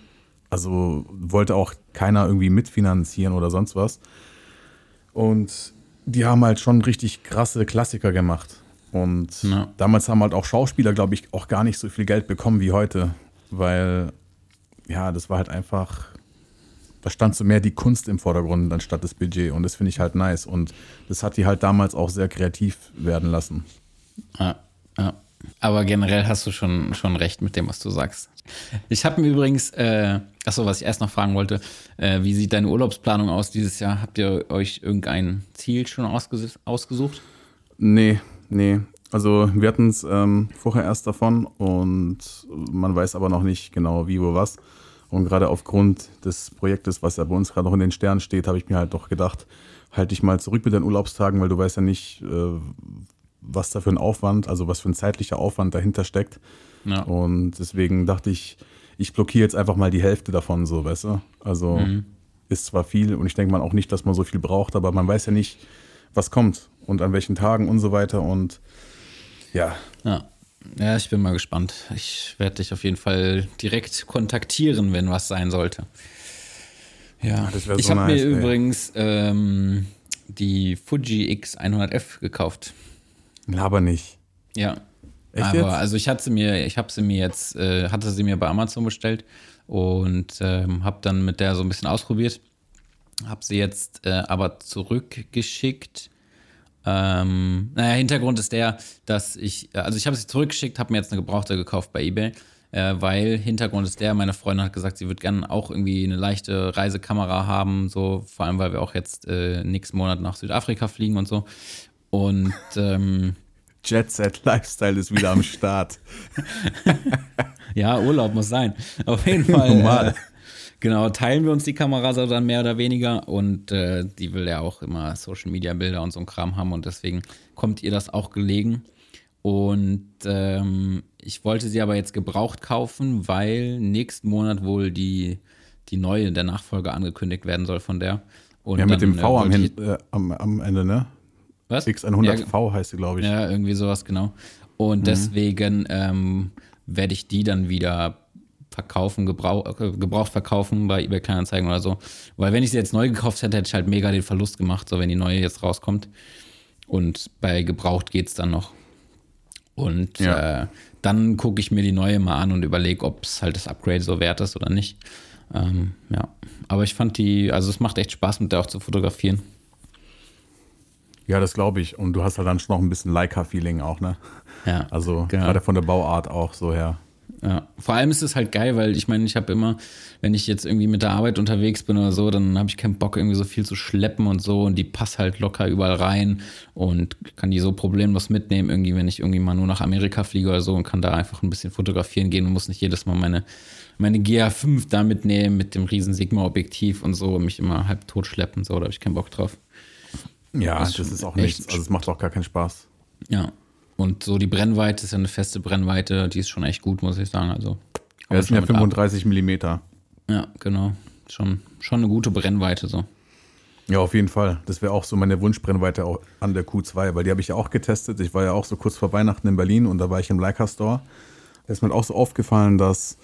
also wollte auch keiner irgendwie mitfinanzieren oder sonst was. Und die haben halt schon richtig krasse Klassiker gemacht. Und ja. damals haben halt auch Schauspieler, glaube ich, auch gar nicht so viel Geld bekommen wie heute. Weil, ja, das war halt einfach, da stand so mehr die Kunst im Vordergrund anstatt das Budget. Und das finde ich halt nice. Und das hat die halt damals auch sehr kreativ werden lassen. Ja, ja. Aber generell hast du schon, schon recht mit dem, was du sagst. Ich habe mir übrigens, äh, achso, was ich erst noch fragen wollte, äh, wie sieht deine Urlaubsplanung aus dieses Jahr? Habt ihr euch irgendein Ziel schon ausges ausgesucht? Nee, nee. Also wir hatten es ähm, vorher erst davon und man weiß aber noch nicht genau wie, wo, was. Und gerade aufgrund des Projektes, was ja bei uns gerade noch in den Sternen steht, habe ich mir halt doch gedacht, halte dich mal zurück mit deinen Urlaubstagen, weil du weißt ja nicht, äh, was da für ein Aufwand, also was für ein zeitlicher Aufwand dahinter steckt. Ja. Und deswegen dachte ich, ich blockiere jetzt einfach mal die Hälfte davon, so, weißt du? Also mhm. ist zwar viel und ich denke mal auch nicht, dass man so viel braucht, aber man weiß ja nicht, was kommt und an welchen Tagen und so weiter und ja. Ja. Ja, ich bin mal gespannt. Ich werde dich auf jeden Fall direkt kontaktieren, wenn was sein sollte. Ja, das so ich habe nice, mir ey. übrigens ähm, die Fuji X100F gekauft. Aber nicht. Ja. Echt Aber jetzt? also ich hatte sie mir, ich habe sie mir jetzt, äh, hatte sie mir bei Amazon bestellt und ähm, habe dann mit der so ein bisschen ausprobiert. Habe sie jetzt äh, aber zurückgeschickt. Ähm, naja, Hintergrund ist der, dass ich, also ich habe sie zurückgeschickt, habe mir jetzt eine Gebrauchte gekauft bei eBay, äh, weil Hintergrund ist der, meine Freundin hat gesagt, sie würde gerne auch irgendwie eine leichte Reisekamera haben, so vor allem, weil wir auch jetzt äh, nächsten Monat nach Südafrika fliegen und so. Und ähm, Jet Set Lifestyle ist wieder am Start. ja, Urlaub muss sein. Auf jeden Fall. Normal. Äh, genau, teilen wir uns die Kamera so dann mehr oder weniger und äh, die will ja auch immer Social Media Bilder und so ein Kram haben und deswegen kommt ihr das auch gelegen. Und ähm, ich wollte sie aber jetzt gebraucht kaufen, weil nächsten Monat wohl die, die neue, der Nachfolger angekündigt werden soll von der. Und ja, mit dann, dem V äh, am, äh, am, am Ende, ne? Was? X100V ja, heißt sie, glaube ich. Ja, irgendwie sowas, genau. Und mhm. deswegen ähm, werde ich die dann wieder verkaufen, gebrauch, äh, gebraucht verkaufen bei eBay Kleinanzeigen oder so. Weil wenn ich sie jetzt neu gekauft hätte, hätte ich halt mega den Verlust gemacht, so wenn die neue jetzt rauskommt. Und bei gebraucht geht es dann noch. Und Ja. äh, dann gucke ich mir die neue mal an und überlege, ob es halt das Upgrade so wert ist oder nicht. Ähm, ja, aber ich fand die, also es macht echt Spaß, mit der auch zu fotografieren. Ja, das glaube ich. Und du hast halt dann schon noch ein bisschen Leica-Feeling auch, ne? Ja, Also genau. gerade von der Bauart auch so her. Ja, vor allem ist es halt geil, weil ich meine, ich habe immer, wenn ich jetzt irgendwie mit der Arbeit unterwegs bin oder so, dann habe ich keinen Bock, irgendwie so viel zu schleppen und so und die passt halt locker überall rein und kann die so problemlos mitnehmen, irgendwie, wenn ich irgendwie mal nur nach Amerika fliege oder so und kann da einfach ein bisschen fotografieren gehen und muss nicht jedes Mal meine, meine GA5 da mitnehmen mit dem riesen Sigma-Objektiv und so und mich immer halb tot schleppen, so, da habe ich keinen Bock drauf. Ja, Das das, ist auch nichts. Also es macht auch gar keinen Spaß. Ja. Und so die Brennweite ist ja eine feste Brennweite, die ist schon echt gut, muss ich sagen. Also, Ja, das sind ja schon mit ab- 35 Millimeter. Ja, genau. Schon, schon eine gute Brennweite so. Ja, auf jeden Fall. Das wäre auch so meine Wunschbrennweite auch an der Q2, weil die habe ich ja auch getestet. Ich war ja auch so kurz vor Weihnachten in Berlin und da war ich im Leica Store. Da ist mir auch so aufgefallen, dass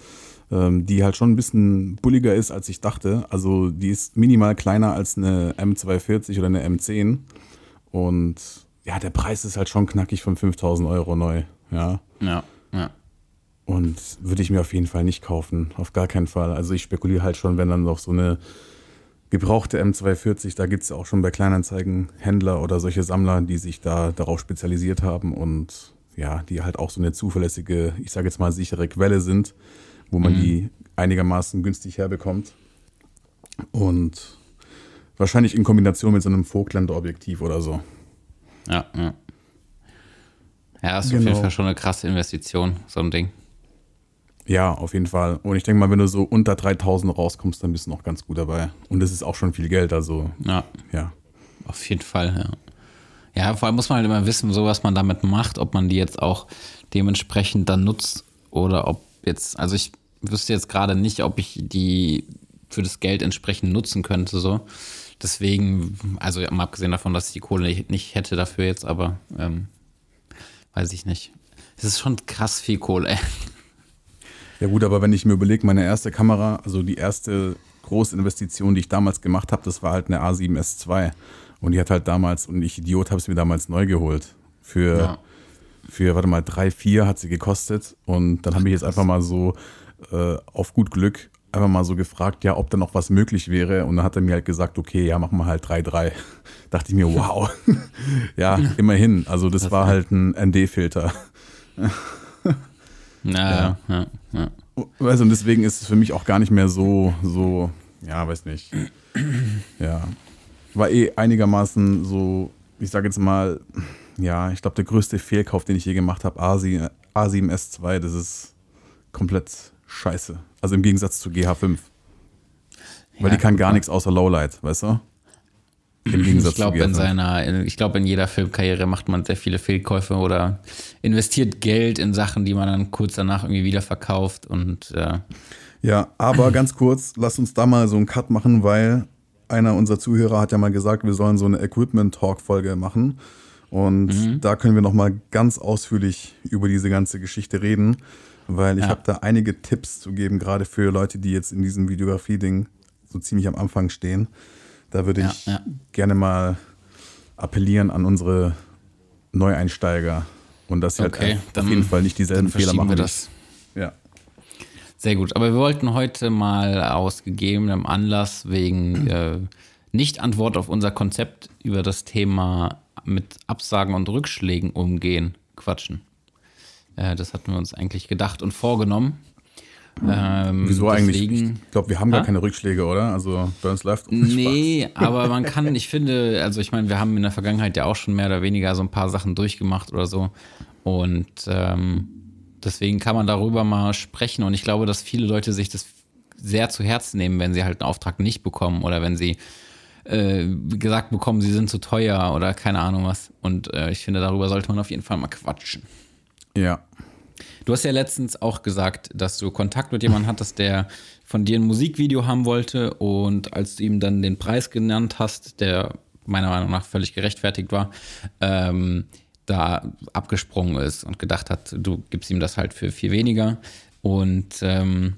ähm, die halt schon ein bisschen bulliger ist, als ich dachte. Also die ist minimal kleiner als eine M240 oder eine M10. Und ja, der Preis ist halt schon knackig von 5000 Euro neu. Ja. Ja, ja. Und würde ich mir auf jeden Fall nicht kaufen. Auf gar keinen Fall. Also ich spekuliere halt schon, wenn dann noch so eine gebrauchte M240, da gibt es ja auch schon bei Kleinanzeigen Händler oder solche Sammler, die sich da darauf spezialisiert haben und ja, die halt auch so eine zuverlässige, ich sage jetzt mal sichere Quelle sind, wo man die einigermaßen günstig herbekommt. Und wahrscheinlich in Kombination mit so einem Vogtländer-Objektiv oder so. Ja, ja. Ja, ist auf Genau. jeden Fall schon eine krasse Investition, so ein Ding. Ja, auf jeden Fall. Und ich denke mal, wenn du so unter 3000 rauskommst, dann bist du noch ganz gut dabei. Und das ist auch schon viel Geld, also Ja, ja. auf jeden Fall, ja. Ja, vor allem muss man halt immer wissen, so was man damit macht, ob man die jetzt auch dementsprechend dann nutzt oder ob jetzt, also ich wüsste jetzt gerade nicht, ob ich die für das Geld entsprechend nutzen könnte, so. Deswegen, also mal abgesehen davon, dass ich die Kohle nicht, nicht hätte dafür jetzt, aber ähm, weiß ich nicht. Es ist schon krass viel Kohle, ey. Ja gut, aber wenn ich mir überlege, meine erste Kamera, also die erste große Investition, die ich damals gemacht habe, das war halt eine A7S II. Und die hat halt damals, und ich Idiot habe es mir damals neu geholt. Für, Ja. für warte mal, drei, vier hat sie gekostet. Und dann habe ich jetzt einfach mal so äh, auf gut Glück einfach mal so gefragt, ja, ob da noch was möglich wäre. Und dann hat er mir halt gesagt, okay, ja, machen wir halt 3,3. Dachte ich mir, wow. ja, immerhin. Also das war halt ein ND-Filter. Ja, ja, ja. Du, und deswegen ist es für mich auch gar nicht mehr so, so, ja, weiß nicht. Ja. War eh einigermaßen so, ich sage jetzt mal, ja, ich glaube, der größte Fehlkauf, den ich je gemacht habe, A7, A7S2, das ist komplett scheiße. Also im Gegensatz zu GH5. Weil Ja, die kann gar nichts außer Lowlight, weißt du? Im Gegensatz Ich glaube, zu in GH5. seiner, in- ich glaube, in jeder Filmkarriere macht man sehr viele Fehlkäufe oder investiert Geld in Sachen, die man dann kurz danach irgendwie wieder verkauft und äh, Ja, aber ganz kurz, lass uns da mal so einen Cut machen, weil einer unserer Zuhörer hat ja mal gesagt, wir sollen so eine Equipment-Talk-Folge machen. Und da können wir noch mal ganz ausführlich über diese ganze Geschichte reden, weil ich Ja. habe da einige Tipps zu geben, gerade für Leute, die jetzt in diesem Videografie-Ding so ziemlich am Anfang stehen. Da würde Ja, ich ja. gerne mal appellieren an unsere Neueinsteiger und dass sie Okay, halt auf dann- jeden Fall nicht dieselben Fehler machen. wir das. Ja. Sehr gut. Aber wir wollten heute mal aus gegebenem Anlass wegen äh, Nicht-Antwort auf unser Konzept über das Thema mit Absagen und Rückschlägen umgehen quatschen. Äh, das hatten wir uns eigentlich gedacht und vorgenommen. Ähm, Wieso eigentlich? deswegen- Ich glaube, wir haben gar Ah? keine Rückschläge, oder? Also Burns läuft. Nee, aber man kann, ich finde, also ich meine, wir haben in der Vergangenheit ja auch schon mehr oder weniger so ein paar Sachen durchgemacht oder so. Und ähm, deswegen kann man darüber mal sprechen. Und ich glaube, dass viele Leute sich das sehr zu Herzen nehmen, wenn sie halt einen Auftrag nicht bekommen oder wenn sie äh, gesagt bekommen, sie sind zu teuer oder keine Ahnung was. Und äh, ich finde, darüber sollte man auf jeden Fall mal quatschen. Ja. Du hast ja letztens auch gesagt, dass du Kontakt mit jemandem hattest, der von dir ein Musikvideo haben wollte und als du ihm dann den Preis genannt hast, der meiner Meinung nach völlig gerechtfertigt war, ähm, da abgesprungen ist und gedacht hat, du gibst ihm das halt für viel weniger. Und ähm,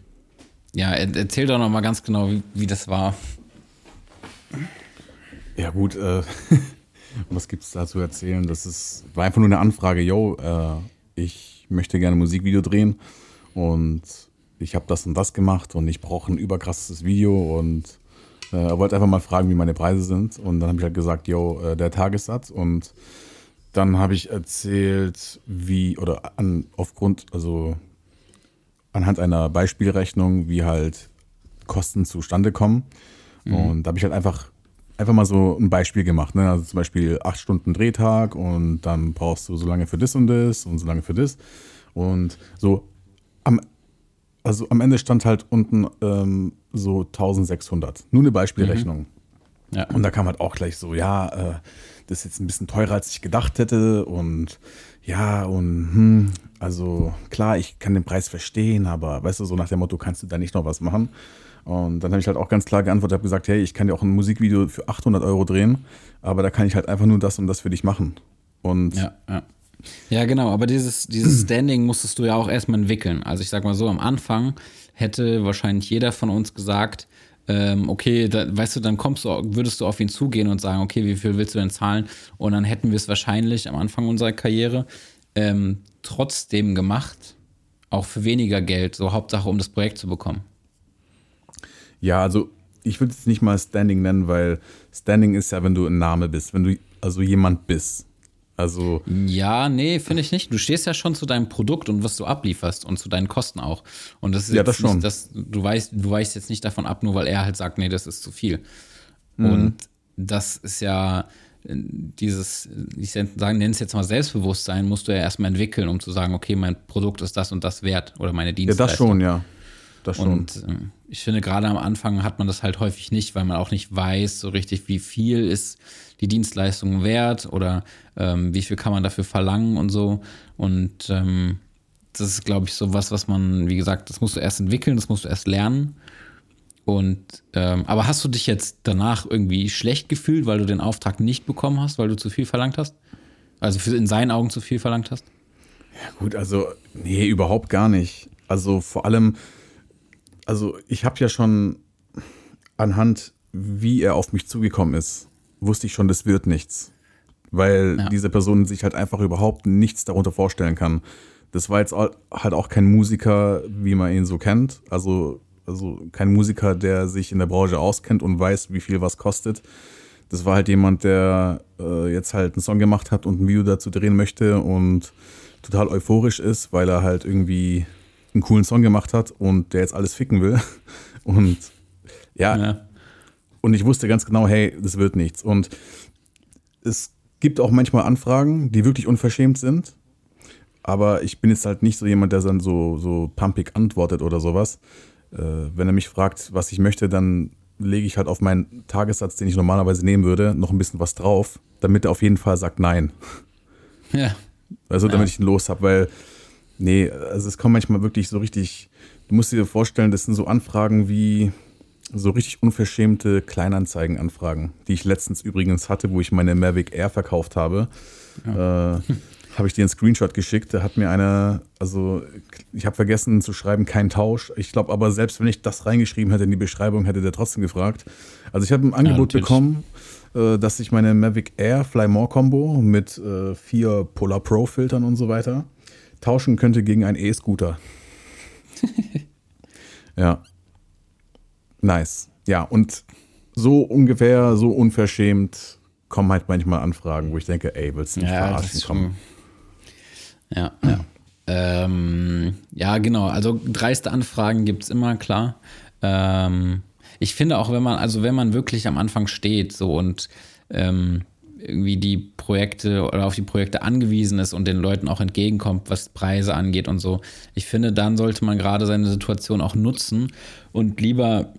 ja, erzähl doch noch mal ganz genau, wie, wie das war. Ja gut, äh, was gibt es da zu erzählen? Das ist, war einfach nur eine Anfrage, yo, äh, ich möchte gerne ein Musikvideo drehen und ich habe das und das gemacht und ich brauche ein überkrasses Video und äh, wollte einfach mal fragen, wie meine Preise sind und dann habe ich halt gesagt, yo, äh, der Tagessatz und dann habe ich erzählt, wie oder an, aufgrund, also anhand einer Beispielrechnung, wie halt Kosten zustande kommen. Mhm. Und da habe ich halt einfach, einfach mal so ein Beispiel gemacht. Ne? Also zum Beispiel acht Stunden Drehtag und dann brauchst du so lange für das und das und so lange für das. Und so am, also am Ende stand halt unten ähm, so 1600. Nur eine Beispielrechnung. Mhm. Ja. Und da kam halt auch gleich so, ja, äh, das ist jetzt ein bisschen teurer, als ich gedacht hätte. Und ja, und hm, also klar, ich kann den Preis verstehen, aber weißt du, so nach dem Motto, kannst du da nicht noch was machen? Und dann habe ich halt auch ganz klar geantwortet, habe gesagt, hey, ich kann dir auch ein Musikvideo für 800 Euro drehen, aber da kann ich halt einfach nur das und das für dich machen. Und ja, ja. Ja, genau, aber dieses, dieses Standing musstest du ja auch erstmal entwickeln. Also ich sag mal so, am Anfang hätte wahrscheinlich jeder von uns gesagt, ähm, okay, da, weißt du, dann kommst du, würdest du auf ihn zugehen und sagen, okay, wie viel willst du denn zahlen? Und dann hätten wir es wahrscheinlich am Anfang unserer Karriere ähm, trotzdem gemacht, auch für weniger Geld, so Hauptsache, um das Projekt zu bekommen. Ja, also ich würde es nicht mal Standing nennen, weil Standing ist ja, wenn du ein Name bist, wenn du also jemand bist. Also. Ja, nee, finde ich nicht. Du stehst ja schon zu deinem Produkt und was du ablieferst und zu deinen Kosten auch. Und das ist ja, das schon. Nicht, dass du weißt, du weichst jetzt nicht davon ab, nur weil er halt sagt, nee, das ist zu viel. Mhm. Und das ist ja dieses, ich nenne es jetzt mal Selbstbewusstsein, musst du ja erstmal entwickeln, um zu sagen, okay, mein Produkt ist das und das wert oder meine Dienstleistung. Ja, das schon, ja. Das schon. Und äh, ich finde, gerade am Anfang hat man das halt häufig nicht, weil man auch nicht weiß so richtig, wie viel ist die Dienstleistung wert oder ähm, wie viel kann man dafür verlangen und so. Und ähm, das ist, glaube ich, so was, was man, wie gesagt, das musst du erst entwickeln, das musst du erst lernen. Und ähm, aber hast du dich jetzt danach irgendwie schlecht gefühlt, weil du den Auftrag nicht bekommen hast, weil du zu viel verlangt hast? Also für, in seinen Augen zu viel verlangt hast? Ja, gut, also, nee, überhaupt gar nicht. Also vor allem, also ich habe ja schon anhand, wie er auf mich zugekommen ist, wusste ich schon, das wird nichts. Weil ja. diese Person sich halt einfach überhaupt nichts darunter vorstellen kann. Das war jetzt halt auch kein Musiker, wie man ihn so kennt. Also, also kein Musiker, der sich in der Branche auskennt und weiß, wie viel was kostet. Das war halt jemand, der äh, jetzt halt einen Song gemacht hat und ein Video dazu drehen möchte und total euphorisch ist, weil er halt irgendwie einen coolen Song gemacht hat und der jetzt alles ficken will. Und ja, ja. Und ich wusste ganz genau, hey, das wird nichts. Und es gibt auch manchmal Anfragen, die wirklich unverschämt sind. Aber ich bin jetzt halt nicht so jemand, der dann so, so pumpig antwortet oder sowas. Äh, wenn er mich fragt, was ich möchte, dann lege ich halt auf meinen Tagessatz, den ich normalerweise nehmen würde, noch ein bisschen was drauf, damit er auf jeden Fall sagt Nein. Ja. Also damit ja. ich ihn los habe, weil, nee, also es kommt manchmal wirklich so richtig, du musst dir vorstellen, das sind so Anfragen wie, so richtig unverschämte Kleinanzeigenanfragen, die ich letztens übrigens hatte, wo ich meine Mavic Air verkauft habe. Ja. Äh, habe ich dir einen Screenshot geschickt. Da hat mir einer, also ich habe vergessen zu schreiben, kein Tausch. Ich glaube aber, selbst wenn ich das reingeschrieben hätte in die Beschreibung, hätte der trotzdem gefragt. Also ich habe ein Angebot ja, bekommen, äh, dass ich meine Mavic Air Fly More Combo mit äh, vier Polar Pro Filtern und so weiter tauschen könnte gegen einen E-Scooter. ja, Nice. Ja, und so ungefähr, so unverschämt kommen halt manchmal Anfragen, wo ich denke, ey, willst du nicht ja, verarschen kommen? Ja, ja. Ähm, ja, genau. Also dreiste Anfragen gibt es immer, klar. Ähm, ich finde auch, wenn man, also wenn man wirklich am Anfang steht so und ähm, irgendwie die Projekte oder auf die Projekte angewiesen ist und den Leuten auch entgegenkommt, was Preise angeht und so. Ich finde, dann sollte man gerade seine Situation auch nutzen und lieber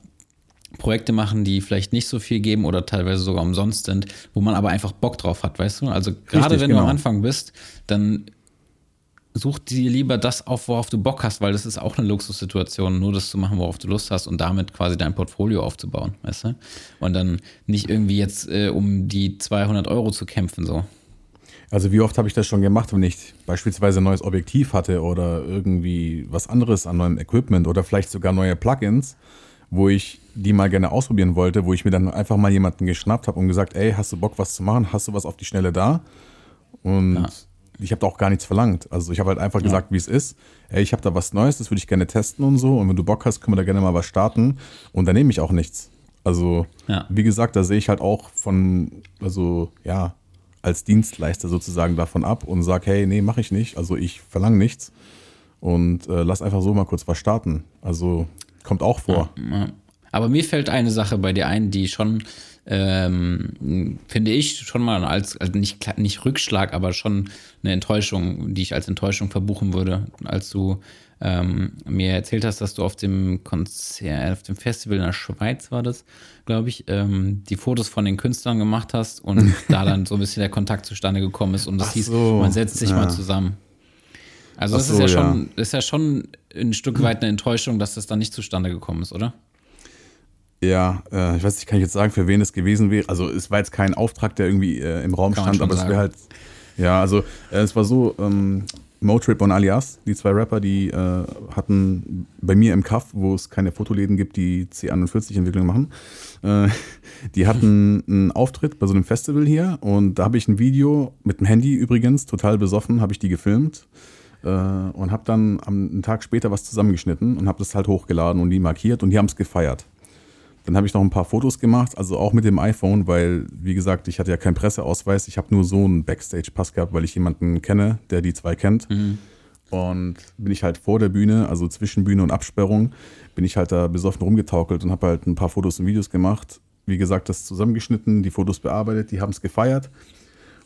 Projekte machen, die vielleicht nicht so viel geben oder teilweise sogar umsonst sind, wo man aber einfach Bock drauf hat, weißt du? Also gerade Richtig, wenn genau. du am Anfang bist, dann such dir lieber das auf, worauf du Bock hast, weil das ist auch eine Luxussituation, nur das zu machen, worauf du Lust hast und damit quasi dein Portfolio aufzubauen, weißt du? Und dann nicht irgendwie jetzt äh, um die 200 Euro zu kämpfen, so. Also wie oft habe ich das schon gemacht, wenn ich beispielsweise ein neues Objektiv hatte oder irgendwie was anderes an neuem Equipment oder vielleicht sogar neue Plugins, wo ich die mal gerne ausprobieren wollte, wo ich mir dann einfach mal jemanden geschnappt habe und gesagt, ey, hast du Bock was zu machen? Hast du was auf die Schnelle da? Und ja. Ich habe da auch gar nichts verlangt. Also ich habe halt einfach ja. gesagt, wie es ist. Ey, ich habe da was Neues, das würde ich gerne testen und so. Und wenn du Bock hast, können wir da gerne mal was starten. Und da nehme ich auch nichts. Also, ja. wie gesagt, da sehe ich halt auch von, also ja, als Dienstleister sozusagen davon ab und sage, hey, nee, mache ich nicht. Also ich verlange nichts und äh, lass einfach so mal kurz was starten. Also kommt auch vor. Ja, aber mir fällt eine Sache bei dir ein, die schon, ähm, finde ich, schon mal als, also nicht, nicht Rückschlag, aber schon eine Enttäuschung, die ich als Enttäuschung verbuchen würde, als du ähm, mir erzählt hast, dass du auf dem Konzert, auf dem Festival in der Schweiz war das, glaube ich, ähm, die Fotos von den Künstlern gemacht hast und da dann so ein bisschen der Kontakt zustande gekommen ist und das Ach hieß, so, man setzt sich ja. mal zusammen. Also das so, ist ja schon, ja. ist ja schon ein Stück weit eine Enttäuschung, dass das dann nicht zustande gekommen ist, oder? Ja, äh, ich weiß nicht, kann ich jetzt sagen, für wen es gewesen wäre. Also es war jetzt kein Auftrag, der irgendwie äh, im Raum kann stand, aber sagen. es wäre halt, ja, also äh, es war so, ähm, Motrip und Alias, die zwei Rapper, die äh, hatten bei mir im Kaff, wo es keine Fotoläden gibt, die C41-Entwicklung machen, äh, die hatten einen Auftritt bei so einem Festival hier und da habe ich ein Video mit dem Handy übrigens, total besoffen, habe ich die gefilmt äh, und habe dann am, einen Tag später was zusammengeschnitten und habe das halt hochgeladen und die markiert und die haben es gefeiert. Dann habe ich noch ein paar Fotos gemacht, also auch mit dem iPhone, weil, wie gesagt, ich hatte ja keinen Presseausweis. Ich habe nur so einen Backstage-Pass gehabt, weil ich jemanden kenne, der die zwei kennt. Mhm. Und bin ich halt vor der Bühne, also zwischen Bühne und Absperrung, bin ich halt da besoffen rumgetaukelt und habe halt ein paar Fotos und Videos gemacht. Wie gesagt, das zusammengeschnitten, die Fotos bearbeitet, die haben es gefeiert.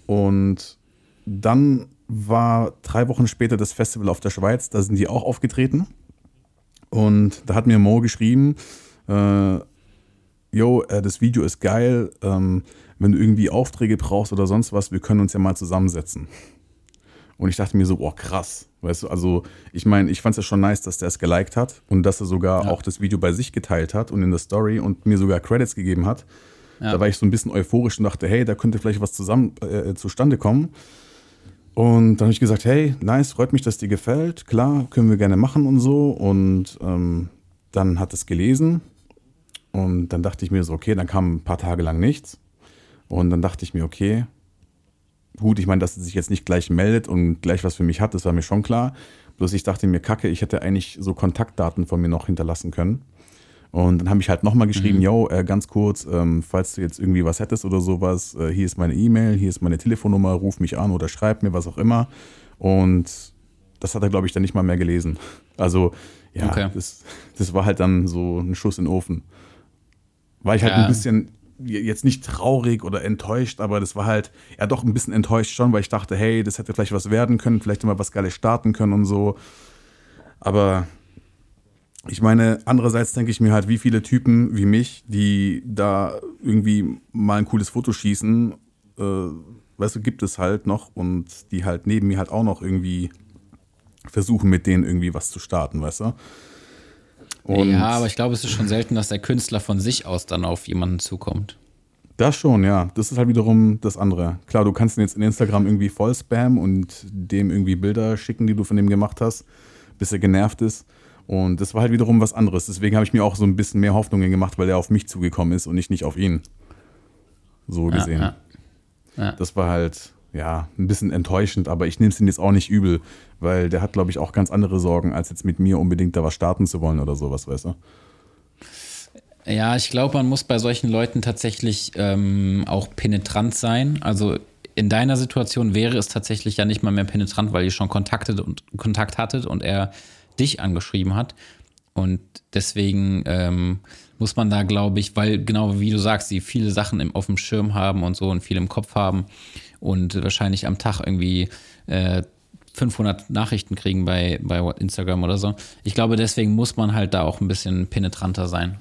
Und dann war drei Wochen später das Festival auf der Schweiz, da sind die auch aufgetreten. Und da hat mir Mo geschrieben, äh, yo, äh, das Video ist geil, ähm, wenn du irgendwie Aufträge brauchst oder sonst was, wir können uns ja mal zusammensetzen. Und ich dachte mir so, oh krass, weißt du, also ich meine, ich fand es ja schon nice, dass der es geliked hat und dass er sogar ja. auch das Video bei sich geteilt hat und in der Story und mir sogar Credits gegeben hat. Ja. Da war ich so ein bisschen euphorisch und dachte, hey, da könnte vielleicht was zusammen äh, zustande kommen. Und dann habe ich gesagt, hey, nice, freut mich, dass dir gefällt. Klar, können wir gerne machen und so. Und ähm, dann hat es gelesen und dann dachte ich mir so, okay, dann kam ein paar Tage lang nichts. Und dann dachte ich mir, okay, gut, ich meine, dass er sich jetzt nicht gleich meldet und gleich was für mich hat, das war mir schon klar. Bloß ich dachte mir, kacke, ich hätte eigentlich so Kontaktdaten von mir noch hinterlassen können. Und dann habe ich halt nochmal geschrieben, mhm. yo, äh, ganz kurz, ähm, falls du jetzt irgendwie was hättest oder sowas, äh, hier ist meine E-Mail, hier ist meine Telefonnummer, ruf mich an oder schreib mir, was auch immer. Und das hat er, glaube ich, dann nicht mal mehr gelesen. Also, ja, okay. das, das war halt dann so ein Schuss in den Ofen war ich halt ja. ein bisschen jetzt nicht traurig oder enttäuscht, aber das war halt, ja doch ein bisschen enttäuscht schon, weil ich dachte, hey, das hätte vielleicht was werden können, vielleicht immer was Geiles starten können und so. Aber ich meine, andererseits denke ich mir halt, wie viele Typen wie mich, die da irgendwie mal ein cooles Foto schießen, äh, weißt du, gibt es halt noch und die halt neben mir halt auch noch irgendwie versuchen, mit denen irgendwie was zu starten, weißt du? Und ja, aber ich glaube, es ist schon selten, dass der Künstler von sich aus dann auf jemanden zukommt. Das schon, ja. Das ist halt wiederum das andere. Klar, du kannst ihn jetzt in Instagram irgendwie voll spammen und dem irgendwie Bilder schicken, die du von dem gemacht hast, bis er genervt ist. Und das war halt wiederum was anderes. Deswegen habe ich mir auch so ein bisschen mehr Hoffnungen gemacht, weil er auf mich zugekommen ist und ich nicht auf ihn. So gesehen. Ja, ja. Ja. Das war halt, ja, ein bisschen enttäuschend, aber ich nehme es ihm jetzt auch nicht übel, weil der hat, glaube ich, auch ganz andere Sorgen, als jetzt mit mir unbedingt da was starten zu wollen oder sowas, weißt du? Ja, ich glaube, man muss bei solchen Leuten tatsächlich ähm, auch penetrant sein. Also in deiner Situation wäre es tatsächlich ja nicht mal mehr penetrant, weil ihr schon kontaktet und Kontakt hattet und er dich angeschrieben hat. Und deswegen ähm, muss man da, glaube ich, weil genau wie du sagst, die viele Sachen im, auf dem Schirm haben und so und viel im Kopf haben, und wahrscheinlich am Tag irgendwie äh, 500 Nachrichten kriegen bei, bei Instagram oder so. Ich glaube, deswegen muss man halt da auch ein bisschen penetranter sein.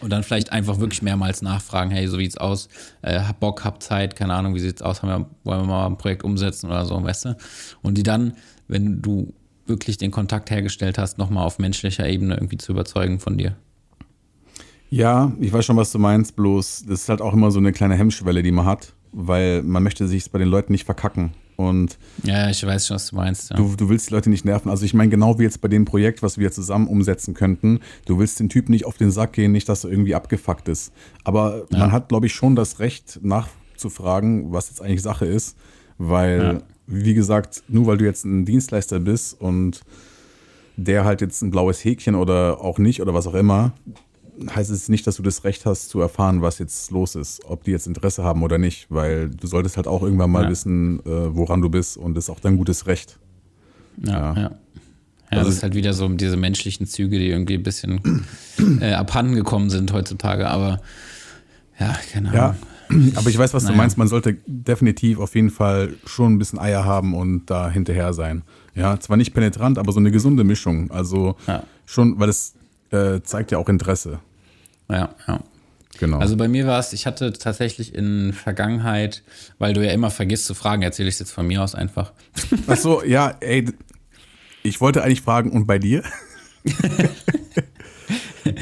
Und dann vielleicht einfach wirklich mehrmals nachfragen, hey, so sieht's aus, äh, hab Bock, hab Zeit, keine Ahnung, wie sieht's aus, wir, wollen wir mal ein Projekt umsetzen oder so, weißt du? Und die dann, wenn du wirklich den Kontakt hergestellt hast, nochmal auf menschlicher Ebene irgendwie zu überzeugen von dir. Ja, ich weiß schon, was du meinst, bloß das ist halt auch immer so eine kleine Hemmschwelle, die man hat, weil man möchte sich bei den Leuten nicht verkacken. Und Ja, ich weiß schon, was du meinst. Ja. du, du willst die Leute nicht nerven. Also ich meine, genau wie jetzt bei dem Projekt, was wir zusammen umsetzen könnten, du willst den Typ nicht auf den Sack gehen, nicht, dass er irgendwie abgefuckt ist. Aber man hat, glaube ich, schon das Recht nachzufragen, was jetzt eigentlich Sache ist. Weil, Ja. wie gesagt, nur weil du jetzt ein Dienstleister bist und der halt jetzt ein blaues Häkchen oder auch nicht oder was auch immer, heißt es nicht, dass du das Recht hast zu erfahren, was jetzt los ist, ob die jetzt Interesse haben oder nicht, weil du solltest halt auch irgendwann mal Ja. wissen, äh, woran du bist und das ist auch dein gutes Recht. Ja, Ja. ja. ja. Also- das ist halt wieder so diese menschlichen Züge, die irgendwie ein bisschen äh, abhanden gekommen sind heutzutage, aber ja, keine Ahnung. Ja, aber ich weiß, was du Naja. meinst. Man sollte definitiv auf jeden Fall schon ein bisschen Eier haben und da hinterher sein. Ja, zwar nicht penetrant, aber so eine gesunde Mischung. Also Ja. schon, weil es äh, zeigt ja auch Interesse. Ja, ja. Genau. Also bei mir war es, ich hatte tatsächlich in Vergangenheit, weil du ja immer vergisst zu fragen, erzähle ich es jetzt von mir aus einfach. Ach so, ja, ey, ich wollte eigentlich fragen, und bei dir? ja,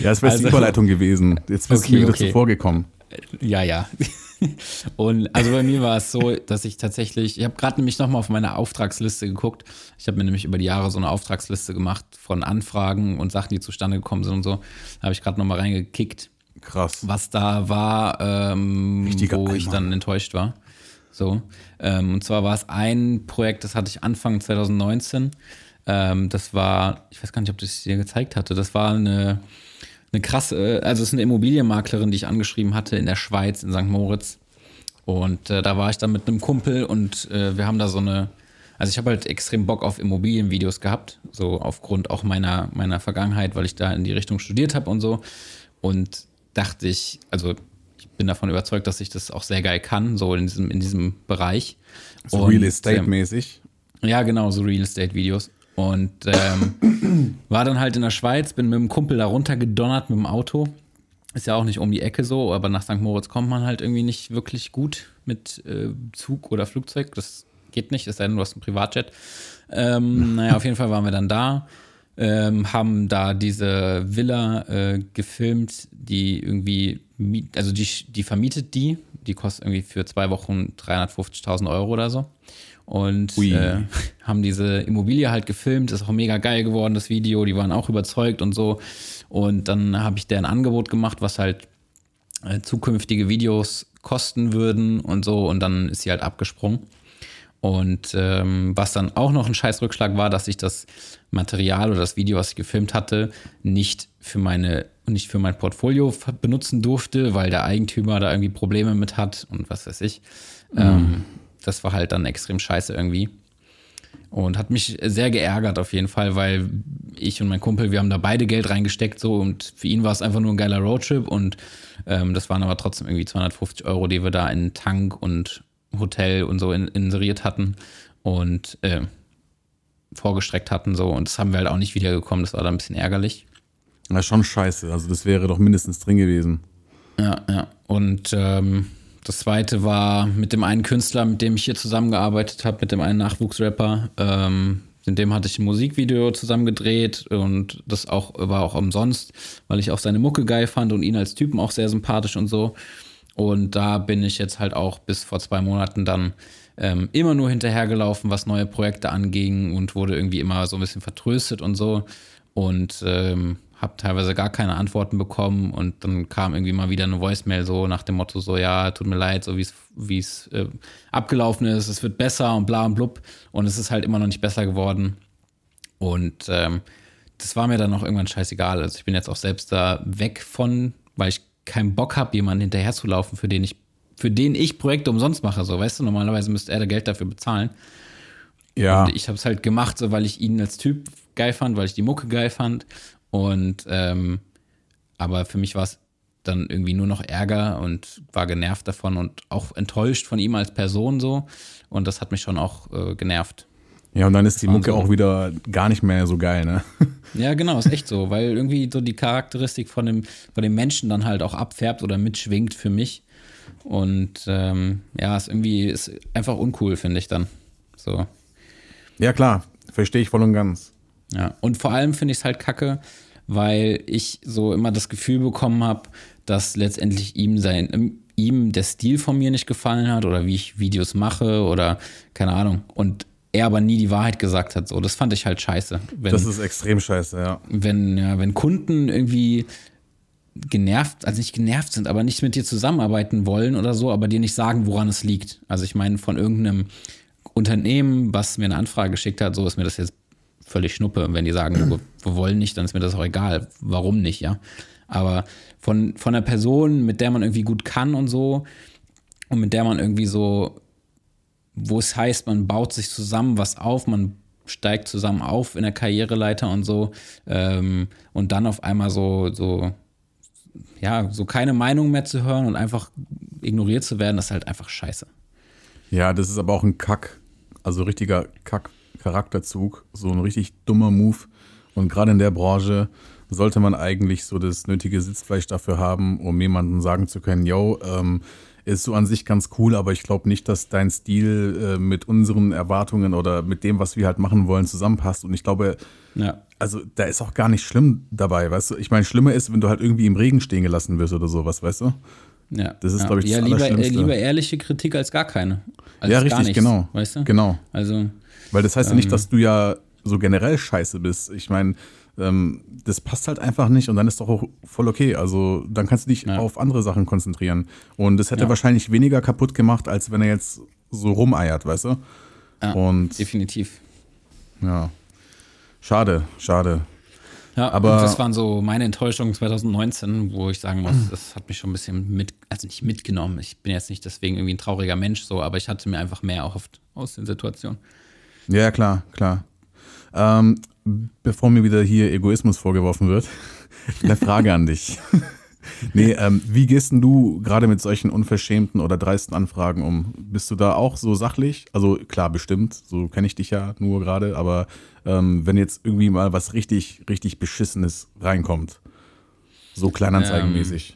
das wäre jetzt die Also- Überleitung gewesen. Jetzt bist Okay, du mir wieder okay. zuvor gekommen. Ja, ja. Und also bei mir war es so, dass ich tatsächlich, ich habe gerade nämlich nochmal auf meine Auftragsliste geguckt. Ich habe mir nämlich über die Jahre so eine Auftragsliste gemacht von Anfragen und Sachen, die zustande gekommen sind und so. Da habe ich gerade nochmal reingekickt, Krass. was da war, ähm, wo ich Eimer. dann enttäuscht war. So. Ähm, und zwar war es ein Projekt, das hatte ich Anfang 2019. Ähm, das war, ich weiß gar nicht, ob das dir gezeigt hatte. Das war eine, eine krasse, also es ist eine Immobilienmaklerin, die ich angeschrieben hatte in der Schweiz, in St. Moritz. Und äh, da war ich dann mit einem Kumpel und äh, wir haben da so eine, also ich habe halt extrem Bock auf Immobilienvideos gehabt, so aufgrund auch meiner, meiner Vergangenheit, weil ich da in die Richtung studiert habe und so. Und dachte ich, also ich bin davon überzeugt, dass ich das auch sehr geil kann, so in diesem, in diesem Bereich. So Und, Real ähm, Estate-mäßig. ja, genau, so Real Estate Videos. Und ähm, war dann halt in der Schweiz, bin mit dem Kumpel da runtergedonnert mit dem Auto. Ist ja auch nicht um die Ecke so, aber nach St. Moritz kommt man halt irgendwie nicht wirklich gut mit äh, Zug oder Flugzeug. Das geht nicht, es sei denn, du hast ein Privatjet. Ähm, naja, auf jeden Fall waren wir dann da, ähm, haben da diese Villa äh, gefilmt, die irgendwie, also die, die vermietet die, die kostet irgendwie für zwei Wochen 350.000 Euro oder so. Und äh, haben diese Immobilie halt gefilmt, ist auch mega geil geworden, das Video, die waren auch überzeugt und so. Und dann habe ich deren Angebot gemacht, was halt äh, zukünftige Videos kosten würden und so. Und dann ist sie halt abgesprungen. Und ähm, was dann auch noch ein scheiß Rückschlag war, dass ich das Material oder das Video, was ich gefilmt hatte, nicht für meine nicht für mein Portfolio benutzen durfte, weil der Eigentümer da irgendwie Probleme mit hat und was weiß ich. Ähm, das war halt dann extrem scheiße irgendwie. Und hat mich sehr geärgert auf jeden Fall, weil ich und mein Kumpel, wir haben da beide Geld reingesteckt so und für ihn war es einfach nur ein geiler Roadtrip und ähm, das waren aber trotzdem irgendwie 250 Euro, die wir da in Tank und Hotel und so in, inseriert hatten und äh, vorgestreckt hatten so und das haben wir halt auch nicht wiedergekommen, das war dann ein bisschen ärgerlich. Na, schon scheiße. Also das wäre doch mindestens drin gewesen. Ja, ja. Und ähm, das zweite war mit dem einen Künstler, mit dem ich hier zusammengearbeitet habe, mit dem einen Nachwuchsrapper. Ähm, in dem hatte ich ein Musikvideo zusammen gedreht und das auch war auch umsonst, weil ich auch seine Mucke geil fand und ihn als Typen auch sehr sympathisch und so. Und da bin ich jetzt halt auch bis vor zwei Monaten dann ähm, immer nur hinterhergelaufen, was neue Projekte anging und wurde irgendwie immer so ein bisschen vertröstet und so. Und ähm, habe teilweise gar keine Antworten bekommen und dann kam irgendwie mal wieder eine Voicemail so nach dem Motto so, ja, tut mir leid, so wie es wie es äh, abgelaufen ist, es wird besser und bla und blub. Und es ist halt immer noch nicht besser geworden. Und ähm, das war mir dann auch irgendwann scheißegal, also ich bin jetzt auch selbst da weg von, weil ich keinen Bock habe, jemanden hinterherzulaufen, für den ich für den ich Projekte umsonst mache, so, weißt du, normalerweise müsste er da Geld dafür bezahlen. Ja. und ich habe es halt gemacht, so weil ich ihn als Typ geil fand, weil ich die Mucke geil fand. Und ähm, aber für mich war es dann irgendwie nur noch Ärger und war genervt davon und auch enttäuscht von ihm als Person so. Und das hat mich schon auch äh, genervt. Ja, und dann ist die Mucke so- auch wieder gar nicht mehr so geil, ne? Ja, genau, ist echt so, weil irgendwie so die Charakteristik von dem, von dem Menschen dann halt auch abfärbt oder mitschwingt für mich. Und ähm, ja, ist irgendwie ist einfach uncool, finde ich dann. So. Ja, klar. Verstehe ich voll und ganz. Ja, und vor allem finde ich es halt kacke, weil ich so immer das Gefühl bekommen habe, dass letztendlich ihm sein, ähm, ihm der Stil von mir nicht gefallen hat oder wie ich Videos mache oder keine Ahnung. Und er aber nie die Wahrheit gesagt hat. So, das fand ich halt scheiße. Wenn, das ist extrem scheiße, ja. Wenn, ja, wenn Kunden irgendwie genervt, also nicht genervt sind, aber nicht mit dir zusammenarbeiten wollen oder so, aber dir nicht sagen, woran es liegt. Also ich meine, von irgendeinem Unternehmen, was mir eine Anfrage geschickt hat, so ist mir das jetzt völlig schnuppe. Wenn die sagen, wir, wir wollen nicht, dann ist mir das auch egal. Warum nicht, ja? Aber von, von einer Person, mit der man irgendwie gut kann und so, und mit der man irgendwie so, wo es heißt, man baut sich zusammen was auf, man steigt zusammen auf in der Karriereleiter und so, ähm, und dann auf einmal so, so ja, so keine Meinung mehr zu hören und einfach ignoriert zu werden, das ist halt einfach scheiße. Ja, das ist aber auch ein Kack, also richtiger Kack-Charakterzug, so ein richtig dummer Move. Und gerade in der Branche sollte man eigentlich so das nötige Sitzfleisch dafür haben, um jemandem sagen zu können, yo, ähm, ist so an sich ganz cool, aber ich glaube nicht, dass dein Stil äh, mit unseren Erwartungen oder mit dem, was wir halt machen wollen, zusammenpasst. Und ich glaube, ja. also da ist auch gar nicht schlimm dabei, weißt du? Ich meine, schlimmer ist, wenn du halt irgendwie im Regen stehen gelassen wirst oder sowas, weißt du? Ja. Das ist, ja. glaube ich, das ja, lieber, äh, lieber ehrliche Kritik als gar keine. Als ja, richtig, nichts, genau. Weißt du? Genau. Also. Weil das heißt ja nicht, ähm, dass du ja so generell scheiße bist. Ich meine, ähm, das passt halt einfach nicht und dann ist doch auch voll okay. Also dann kannst du dich ja. auf andere Sachen konzentrieren. Und das hätte ja. wahrscheinlich weniger kaputt gemacht, als wenn er jetzt so rumeiert, weißt du? Ja, und, definitiv. Ja. Schade, schade. Ja, aber das waren so meine Enttäuschungen 2019, wo ich sagen muss, das hat mich schon ein bisschen mit, also nicht mitgenommen. Ich bin jetzt nicht deswegen irgendwie ein trauriger Mensch, so, aber ich hatte mir einfach mehr erhofft aus den Situationen. Ja, klar, klar. Ähm, bevor mir wieder hier Egoismus vorgeworfen wird, eine Frage an dich. nee, ähm, wie gehst denn du gerade mit solchen unverschämten oder dreisten Anfragen um? Bist du da auch so sachlich? Also klar, bestimmt, so kenne ich dich ja nur gerade, aber ähm, wenn jetzt irgendwie mal was richtig, richtig Beschissenes reinkommt, so kleinanzeigenmäßig.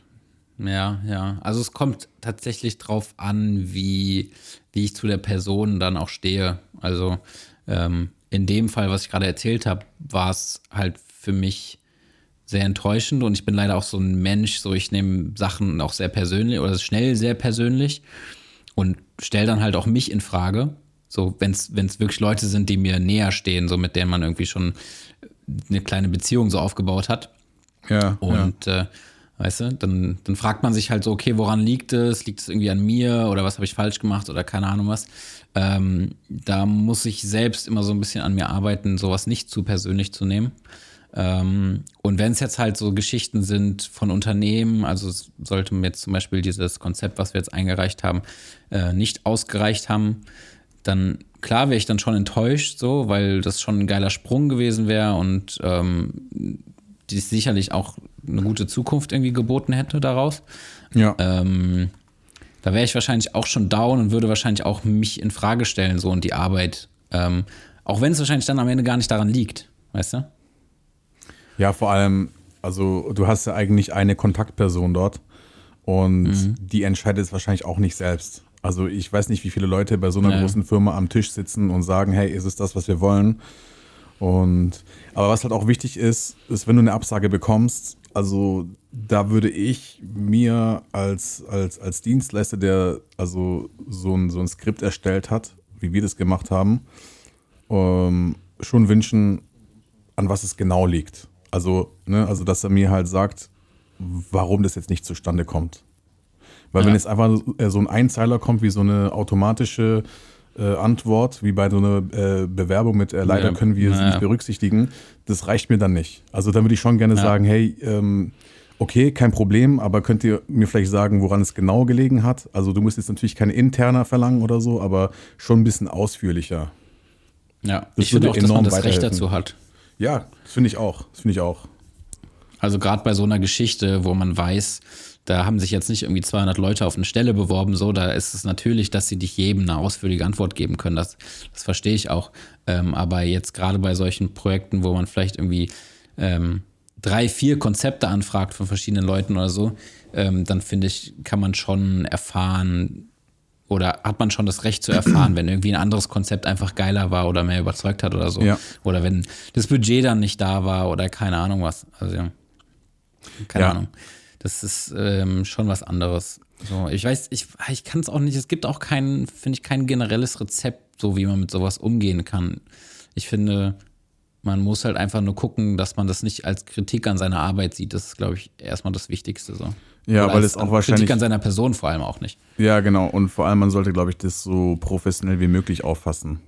Ja, ja. Also es kommt tatsächlich drauf an, wie, wie ich zu der Person dann auch stehe. Also ähm, in dem Fall, was ich gerade erzählt habe, war es halt für mich sehr enttäuschend und ich bin leider auch so ein Mensch, so ich nehme Sachen auch sehr persönlich oder schnell sehr persönlich und stelle dann halt auch mich in Frage. So, wenn es wirklich Leute sind, die mir näher stehen, so mit denen man irgendwie schon eine kleine Beziehung so aufgebaut hat. Ja. Und ja. Äh, Weißt du, dann, dann fragt man sich halt so, okay, woran liegt es? Liegt es irgendwie an mir oder was habe ich falsch gemacht oder keine Ahnung was? Ähm, da muss ich selbst immer so ein bisschen an mir arbeiten, sowas nicht zu persönlich zu nehmen. Ähm, und wenn es jetzt halt so Geschichten sind von Unternehmen, also sollte mir jetzt zum Beispiel dieses Konzept, was wir jetzt eingereicht haben, äh, nicht ausgereicht haben, dann klar wäre ich dann schon enttäuscht, so, weil das schon ein geiler Sprung gewesen wäre und ähm, die sicherlich auch eine gute Zukunft irgendwie geboten hätte daraus. Ja. Ähm, da wäre ich wahrscheinlich auch schon down und würde wahrscheinlich auch mich in Frage stellen, so und die Arbeit. Ähm, auch wenn es wahrscheinlich dann am Ende gar nicht daran liegt, weißt du? Ja, vor allem, also du hast ja eigentlich eine Kontaktperson dort und mhm. die entscheidet es wahrscheinlich auch nicht selbst. Also ich weiß nicht, wie viele Leute bei so einer ja. großen Firma am Tisch sitzen und sagen, hey, ist es das, was wir wollen? Und aber was halt auch wichtig ist, ist, wenn du eine Absage bekommst, also da würde ich mir als, als, als Dienstleister, der also so ein, so ein Skript erstellt hat, wie wir das gemacht haben, ähm, schon wünschen, an was es genau liegt. Also, ne, also dass er mir halt sagt, warum das jetzt nicht zustande kommt. Weil ja. wenn jetzt einfach so ein Einzeiler kommt, wie so eine automatische äh, Antwort, wie bei so einer äh, Bewerbung mit äh, leider ja. können wir sie nicht berücksichtigen, das reicht mir dann nicht. Also dann würde ich schon gerne ja. sagen, hey, ähm, okay, kein Problem, aber könnt ihr mir vielleicht sagen, woran es genau gelegen hat? Also du musst jetzt natürlich keine interner verlangen oder so, aber schon ein bisschen ausführlicher. Ja, das ich finde auch, dass man das Recht dazu hat. Ja, das finde ich auch. Das finde ich auch. Also gerade bei so einer Geschichte, wo man weiß, da haben sich jetzt nicht irgendwie 200 Leute auf eine Stelle beworben, so, da ist es natürlich, dass sie dich jedem eine ausführliche Antwort geben können. Das, das verstehe ich auch. Ähm, aber jetzt gerade bei solchen Projekten, wo man vielleicht irgendwie ähm, drei, vier Konzepte anfragt von verschiedenen Leuten oder so, ähm, dann finde ich, kann man schon erfahren oder hat man schon das Recht zu erfahren, wenn irgendwie ein anderes Konzept einfach geiler war oder mehr überzeugt hat oder so. Ja. Oder wenn das Budget dann nicht da war oder keine Ahnung was. Also ja. Keine ja. Ahnung. Das ist ähm, schon was anderes. So, ich weiß, ich, ich kann es auch nicht, es gibt auch kein, finde ich, kein generelles Rezept, so wie man mit sowas umgehen kann. Ich finde, man muss halt einfach nur gucken, dass man das nicht als Kritik an seiner Arbeit sieht. Das ist, glaube ich, erstmal das Wichtigste so. Ja, Oder weil es auch wahrscheinlich. Kritik an seiner Person vor allem auch nicht. Ja, genau. Und vor allem, man sollte, glaube ich, das so professionell wie möglich auffassen.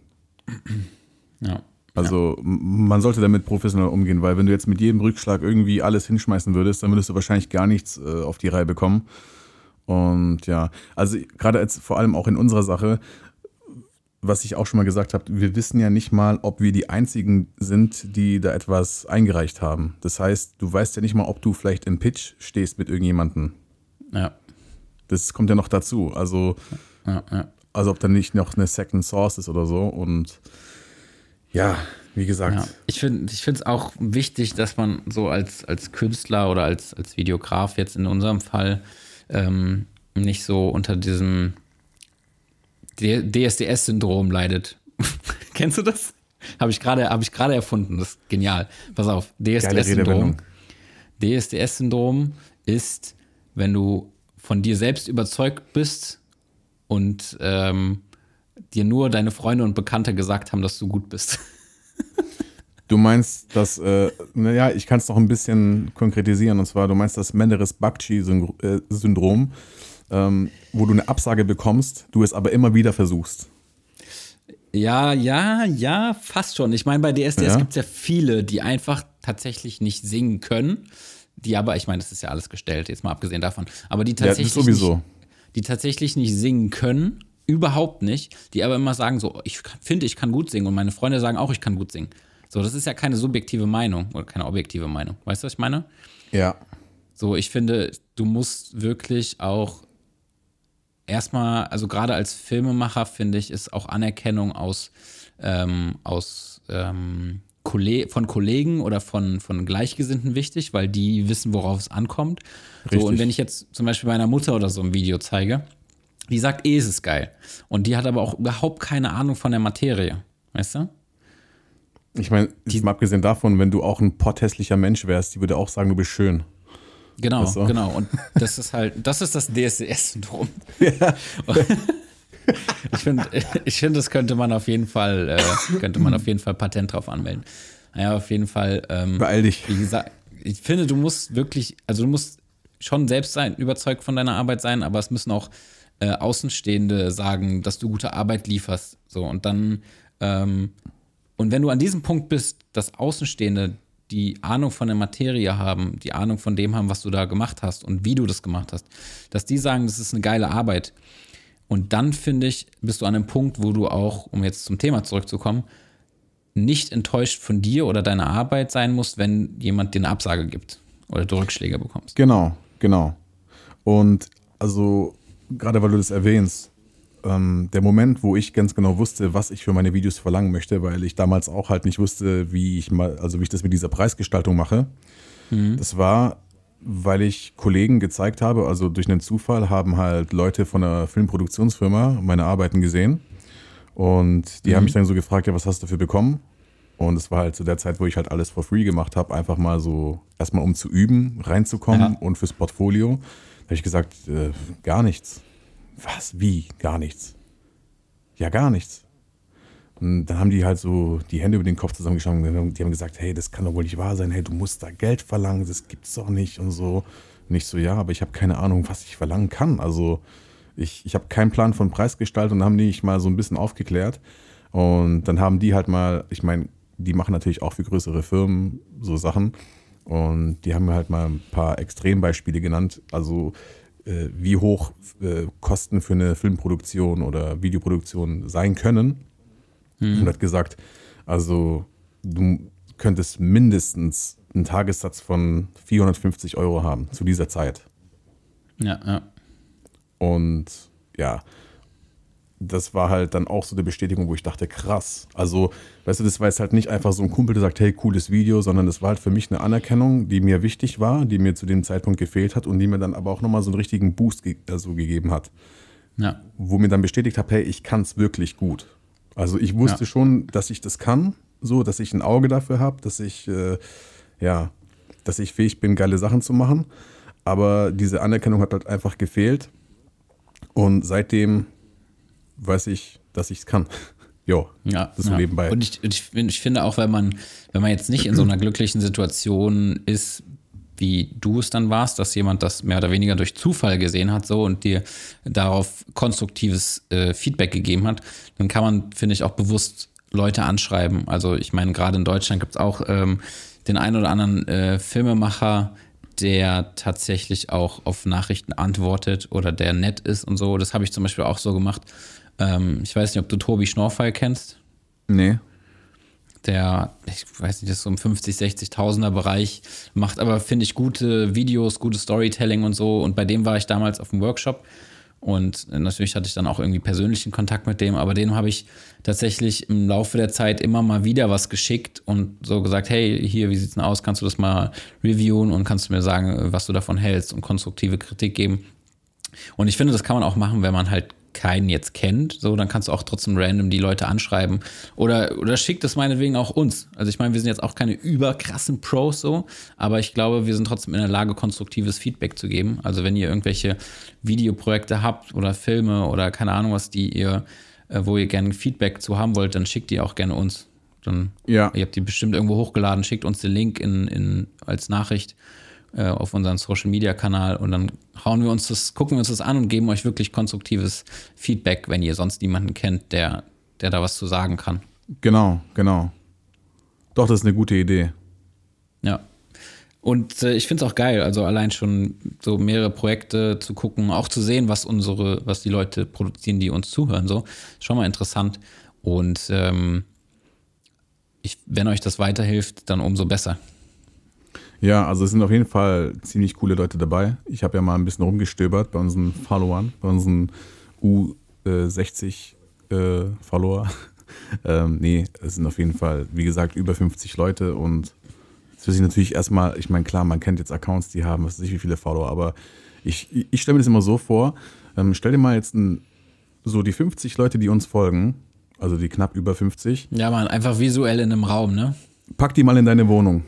Ja. Also m- man sollte damit professionell umgehen, weil wenn du jetzt mit jedem Rückschlag irgendwie alles hinschmeißen würdest, dann würdest du wahrscheinlich gar nichts äh, auf die Reihe bekommen. Und ja, also gerade als vor allem auch in unserer Sache, was ich auch schon mal gesagt habe, wir wissen ja nicht mal, ob wir die einzigen sind, die da etwas eingereicht haben. Das heißt, du weißt ja nicht mal, ob du vielleicht im Pitch stehst mit irgendjemandem. Ja. Das kommt ja noch dazu. Also Ja, ja. also ob da nicht noch eine Second Source ist oder so. Und ja, wie gesagt, Ja, ich finde ich es auch wichtig, dass man so als, als Künstler oder als, als Videograf jetzt in unserem Fall ähm, nicht so unter diesem DSDS-Syndrom leidet. Kennst du das? Habe ich gerade hab ich gerade erfunden. Das ist genial. Pass auf, DSDS-Syndrom. DSDS-Syndrom ist, wenn du von dir selbst überzeugt bist und ähm, dir nur deine Freunde und Bekannte gesagt haben, dass du gut bist. Du meinst das, äh, naja, ich kann es noch ein bisschen konkretisieren. Und zwar, du meinst das Menderes-Bakchi-Syndrom, ähm, wo du eine Absage bekommst, du es aber immer wieder versuchst. Ja, ja, ja, fast schon. Ich meine, bei DSDS Ja? gibt es ja viele, die einfach tatsächlich nicht singen können. Die aber, ich meine, das ist ja alles gestellt, jetzt mal abgesehen davon. Aber die Ja, tatsächlich, sowieso. Nicht, die tatsächlich nicht singen können, überhaupt nicht. Die aber immer sagen so, ich finde, ich kann gut singen. Und meine Freunde sagen auch, ich kann gut singen. So, das ist ja keine subjektive Meinung oder keine objektive Meinung. Weißt du, was ich meine? Ja. So, ich finde, du musst wirklich auch erstmal, also gerade als Filmemacher, finde ich, ist auch Anerkennung aus, ähm, aus ähm, Kolle von Kollegen oder von, von Gleichgesinnten wichtig, weil die wissen, worauf es ankommt. So, und Richtig. wenn ich jetzt zum Beispiel meiner Mutter oder so ein Video zeige, die sagt, eh, es ist geil. Und die hat aber auch überhaupt keine Ahnung von der Materie. Weißt du? Ich meine, mal abgesehen davon, wenn du auch ein potthässlicher Mensch wärst, die würde auch sagen, du bist schön. Genau, Ach so. genau. Und das ist halt, das ist das DSDS-Syndrom. Ich finde, ich finde, das könnte man auf jeden Fall, äh, könnte man auf jeden Fall Patent drauf anmelden. Naja, auf jeden Fall. Ähm, Beeil dich. Wie gesagt, ich finde, du musst wirklich, also du musst schon selbst sein, überzeugt von deiner Arbeit sein, aber es müssen auch äh, Außenstehende sagen, dass du gute Arbeit lieferst. So und dann ähm, und wenn du an diesem Punkt bist, dass Außenstehende die Ahnung von der Materie haben, die Ahnung von dem haben, was du da gemacht hast und wie du das gemacht hast, dass die sagen, das ist eine geile Arbeit. Und dann finde ich, bist du an einem Punkt, wo du auch, um jetzt zum Thema zurückzukommen, nicht enttäuscht von dir oder deiner Arbeit sein musst, wenn jemand dir eine Absage gibt oder du Rückschläge bekommst. Genau, genau. Und also, gerade weil du das erwähnst, ähm, der Moment, wo ich ganz genau wusste, was ich für meine Videos verlangen möchte, weil ich damals auch halt nicht wusste, wie ich mal, also wie ich das mit dieser Preisgestaltung mache, das war, weil ich Kollegen gezeigt habe, also durch einen Zufall haben halt Leute von einer Filmproduktionsfirma meine Arbeiten gesehen und die haben mich dann so gefragt, ja, was hast du dafür bekommen? Und es war halt zu der Zeit, wo ich halt alles for free gemacht habe, einfach mal so erstmal um zu üben, reinzukommen Ja. und fürs Portfolio. Habe ich gesagt, äh, gar nichts. Was? Wie? Gar nichts? Ja, gar nichts. Und dann haben die halt so die Hände über den Kopf zusammengeschlagen und die haben gesagt, hey, das kann doch wohl nicht wahr sein, hey, du musst da Geld verlangen, das gibt's doch nicht und so. Und ich so, ja, aber ich habe keine Ahnung, was ich verlangen kann. Also ich, ich habe keinen Plan von Preisgestaltung und haben die mich mal so ein bisschen aufgeklärt. Und dann haben die halt mal, ich meine, die machen natürlich auch für größere Firmen so Sachen. Und die haben mir halt mal ein paar Extrembeispiele genannt. Also äh, wie hoch äh, Kosten für eine Filmproduktion oder Videoproduktion sein können. Und hat gesagt, also du könntest mindestens einen Tagessatz von 450 Euro haben zu dieser Zeit. Ja, ja. Und ja, das war halt dann auch so eine Bestätigung, wo ich dachte, krass. Also, weißt du, das war jetzt halt nicht einfach so ein Kumpel, der sagt, hey, cooles Video, sondern das war halt für mich eine Anerkennung, die mir wichtig war, die mir zu dem Zeitpunkt gefehlt hat und die mir dann aber auch nochmal so einen richtigen Boost ge also gegeben hat. Ja, Wo mir dann bestätigt habe, hey, ich kann es wirklich gut. Also ich wusste Ja. schon, dass ich das kann, so, dass ich ein Auge dafür habe, dass ich, äh, ja, dass ich fähig bin, geile Sachen zu machen. Aber diese Anerkennung hat halt einfach gefehlt. Und seitdem weiß ich, dass ich es kann. Jo, Ja, das ja. nebenbei. Und ich, ich, ich finde auch, wenn man, wenn man jetzt nicht in so einer glücklichen Situation ist, wie du es dann warst, dass jemand das mehr oder weniger durch Zufall gesehen hat so und dir darauf konstruktives äh, Feedback gegeben hat, dann kann man, finde ich, auch bewusst Leute anschreiben. Also ich meine, gerade in Deutschland gibt es auch ähm, den einen oder anderen äh, Filmemacher, der tatsächlich auch auf Nachrichten antwortet oder der nett ist und so. Das habe ich zum Beispiel auch so gemacht. Ähm, ich weiß nicht, ob du Tobi Schnorfall kennst nee. der, ich weiß nicht, das ist so im 50, 60.000er Bereich, macht aber, finde ich, gute Videos, gutes Storytelling und so. Und bei dem war ich damals auf dem Workshop. Und natürlich hatte ich dann auch irgendwie persönlichen Kontakt mit dem, aber dem habe ich tatsächlich im Laufe der Zeit immer mal wieder was geschickt und so gesagt, hey, hier, wie sieht's denn aus? Kannst du das mal reviewen und kannst du mir sagen, was du davon hältst und konstruktive Kritik geben? Und ich finde, das kann man auch machen, wenn man halt keinen jetzt kennt. So, dann kannst du auch trotzdem random die Leute anschreiben. Oder, oder schickt es meinetwegen auch uns. Also ich meine, wir sind jetzt auch keine überkrassen Pros so, aber ich glaube, wir sind trotzdem in der Lage, konstruktives Feedback zu geben. Also wenn ihr irgendwelche Videoprojekte habt oder Filme oder keine Ahnung was, die ihr, äh, wo ihr gerne Feedback zu haben wollt, dann schickt die auch gerne uns. Dann, Ja. Ihr habt die bestimmt irgendwo hochgeladen, schickt uns den Link in, in, als Nachricht äh, auf unseren Social Media Kanal und dann hauen wir uns das, gucken wir uns das an und geben euch wirklich konstruktives Feedback, wenn ihr sonst niemanden kennt, der, der da was zu sagen kann. Genau, genau. Doch, das ist eine gute Idee. Ja. Und äh, ich finde es auch geil, also allein schon so mehrere Projekte zu gucken, auch zu sehen, was unsere, was die Leute produzieren, die uns zuhören, so. Schon mal interessant. Und ähm, ich, wenn euch das weiterhilft, dann umso besser. Ja, also es sind auf jeden Fall ziemlich coole Leute dabei. Ich habe ja mal ein bisschen rumgestöbert bei unseren Followern, bei unseren U60 äh, Follower. ähm, nee, es sind auf jeden Fall, wie gesagt, über 50 Leute und es wird sich natürlich erstmal, ich meine, klar, man kennt jetzt Accounts, die haben, was weiß ich, wie viele Follower, aber ich, ich stelle mir das immer so vor, ähm, stell dir mal jetzt ein, so die 50 Leute, die uns folgen, also die knapp über 50, Ja, man, einfach visuell in einem Raum, ne? pack die mal in deine Wohnung.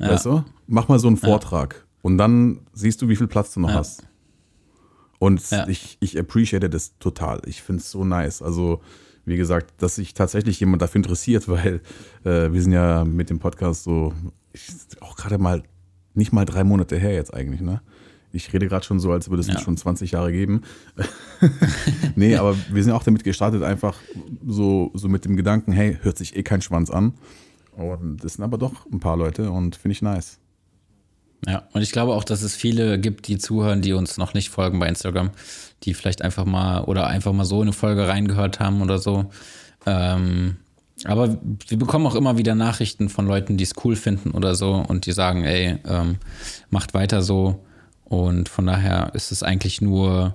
Ja. Weißt du? Mach mal so einen Vortrag. Und dann siehst du, wie viel Platz du noch Ja. hast. Und Ja. ich, ich appreciate das total. Ich finde es so nice. Also, wie gesagt, dass sich tatsächlich jemand dafür interessiert, weil äh, wir sind ja mit dem Podcast so, ich, auch gerade mal, nicht mal drei Monate her jetzt eigentlich, ne? Ich rede gerade schon so, als würde es Ja. schon 20 Jahre geben. nee, aber wir sind auch damit gestartet, einfach so, so mit dem Gedanken, hey, hört sich eh kein Schwanz an. Und das sind aber doch ein paar Leute und finde ich nice. Ja, und ich glaube auch, dass es viele gibt, die zuhören, die uns noch nicht folgen bei Instagram, die vielleicht einfach mal oder einfach mal so eine Folge reingehört haben oder so. Ähm, aber wir bekommen auch immer wieder Nachrichten von Leuten, die es cool finden oder so und die sagen, ey, ähm, macht weiter so. Und von daher ist es eigentlich nur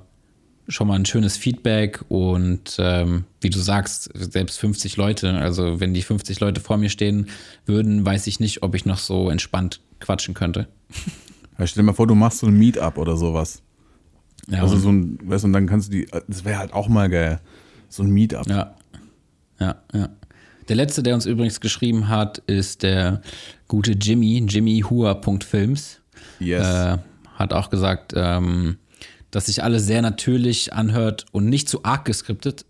schon mal ein schönes Feedback und ähm, wie du sagst, selbst 50 Leute, also wenn die 50 Leute vor mir stehen würden, weiß ich nicht, ob ich noch so entspannt quatschen könnte. Ja, stell dir mal vor, du machst so ein Meetup oder sowas. Ja, Also so ein, weißt du, und dann kannst du die, das wäre halt auch mal geil. So ein Meetup. Ja. Ja, ja. Der letzte, der uns übrigens geschrieben hat, ist der gute Jimmy, jimmyhua.films. Yes. Äh, hat auch gesagt, ähm, dass sich alles sehr natürlich anhört und nicht zu arg geskriptet.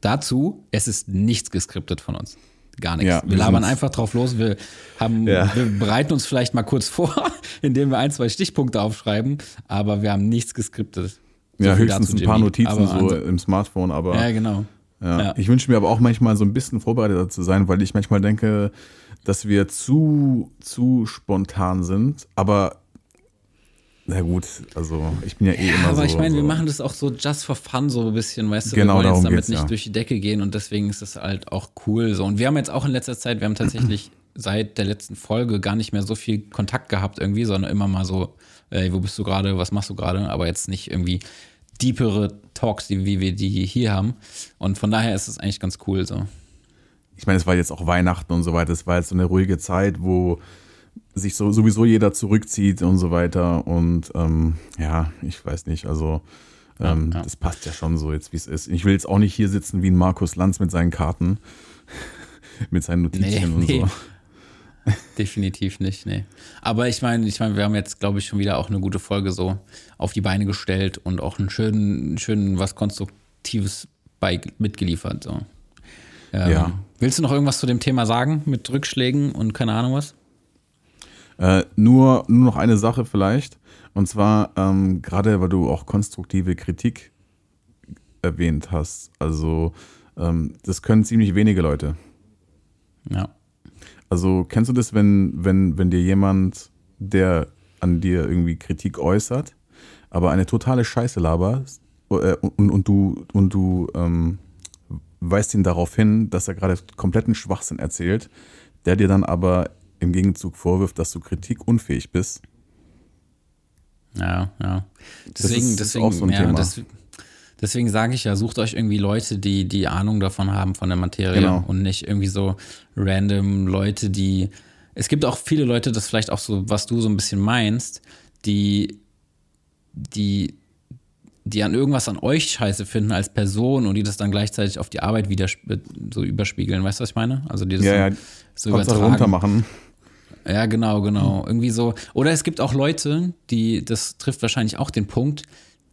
Dazu, es ist nichts geskriptet von uns. Gar nichts. Ja, wir labern einfach drauf los. Wir, haben, Ja. wir bereiten uns vielleicht mal kurz vor, indem wir ein, zwei Stichpunkte aufschreiben, aber wir haben nichts geskriptet. So ja, höchstens dazu, ein paar Jimmy. Notizen Aber so im Smartphone, aber Ja, genau. Ja. Ja. Ich wünsche mir aber auch manchmal so ein bisschen vorbereiteter zu sein, weil ich manchmal denke, dass wir zu, zu spontan sind. Aber na gut, also ich bin ja eh immer so. aber ich meine, so. wir machen das auch so just for fun, so ein bisschen, weißt du, Genau, wir wollen jetzt damit nicht ja. durch die Decke gehen und deswegen ist das halt auch cool so. Und wir haben jetzt auch in letzter Zeit, wir haben tatsächlich seit der letzten Folge gar nicht mehr so viel Kontakt gehabt irgendwie, sondern immer mal so, ey, wo bist du gerade, was machst du gerade, aber jetzt nicht irgendwie deepere Talks, die, wie wir die hier haben. Und von daher ist es eigentlich ganz cool so. ich meine, es war jetzt auch Weihnachten und so weiter. Es war jetzt so eine ruhige Zeit, wo sich so, sowieso jeder zurückzieht und so weiter. Und ähm, ja, ich weiß nicht, also ähm, Ja, ja. das passt ja schon so jetzt, wie es ist. Ich will jetzt auch nicht hier sitzen wie ein Markus Lanz mit seinen Karten, mit seinen Notizien Nee, und nee. so. definitiv nicht, nee. Aber ich meine, ich meine, wir haben jetzt, glaube ich, schon wieder auch eine gute Folge so auf die Beine gestellt und auch einen schönen, schönen was Konstruktives bei, mitgeliefert. So. Ähm, Ja. Willst du noch irgendwas zu dem Thema sagen mit Rückschlägen und keine Ahnung was? Äh, nur, nur noch eine Sache vielleicht. Und zwar, ähm, gerade weil du auch konstruktive Kritik erwähnt hast. Also, ähm, das können ziemlich wenige Leute. Ja. Also, kennst du das, wenn, wenn, wenn dir jemand, der an dir irgendwie Kritik äußert, aber eine totale Scheiße labert äh, und, und du, und du ähm, weist ihn darauf hin, dass er gerade kompletten Schwachsinn erzählt, der dir dann aber im Gegenzug vorwirft, dass du kritikunfähig bist. Ja, ja. ist- Deswegen, ist deswegen, auch so ein ja, Thema. des- deswegen sage ich ja, sucht euch irgendwie Leute, die die Ahnung davon haben von der Materie Genau. und nicht irgendwie so random Leute, die. Es gibt auch viele Leute, das vielleicht auch so, was du so ein bisschen meinst, die, die, die an irgendwas an euch scheiße finden als Person und die das dann gleichzeitig auf die Arbeit wieder so überspiegeln. Weißt du, was ich meine? Also die das Ja, so, ja, so übertragen. runter machen. Ja, genau, genau. Irgendwie so. Oder es gibt auch Leute, die, das trifft wahrscheinlich auch den Punkt,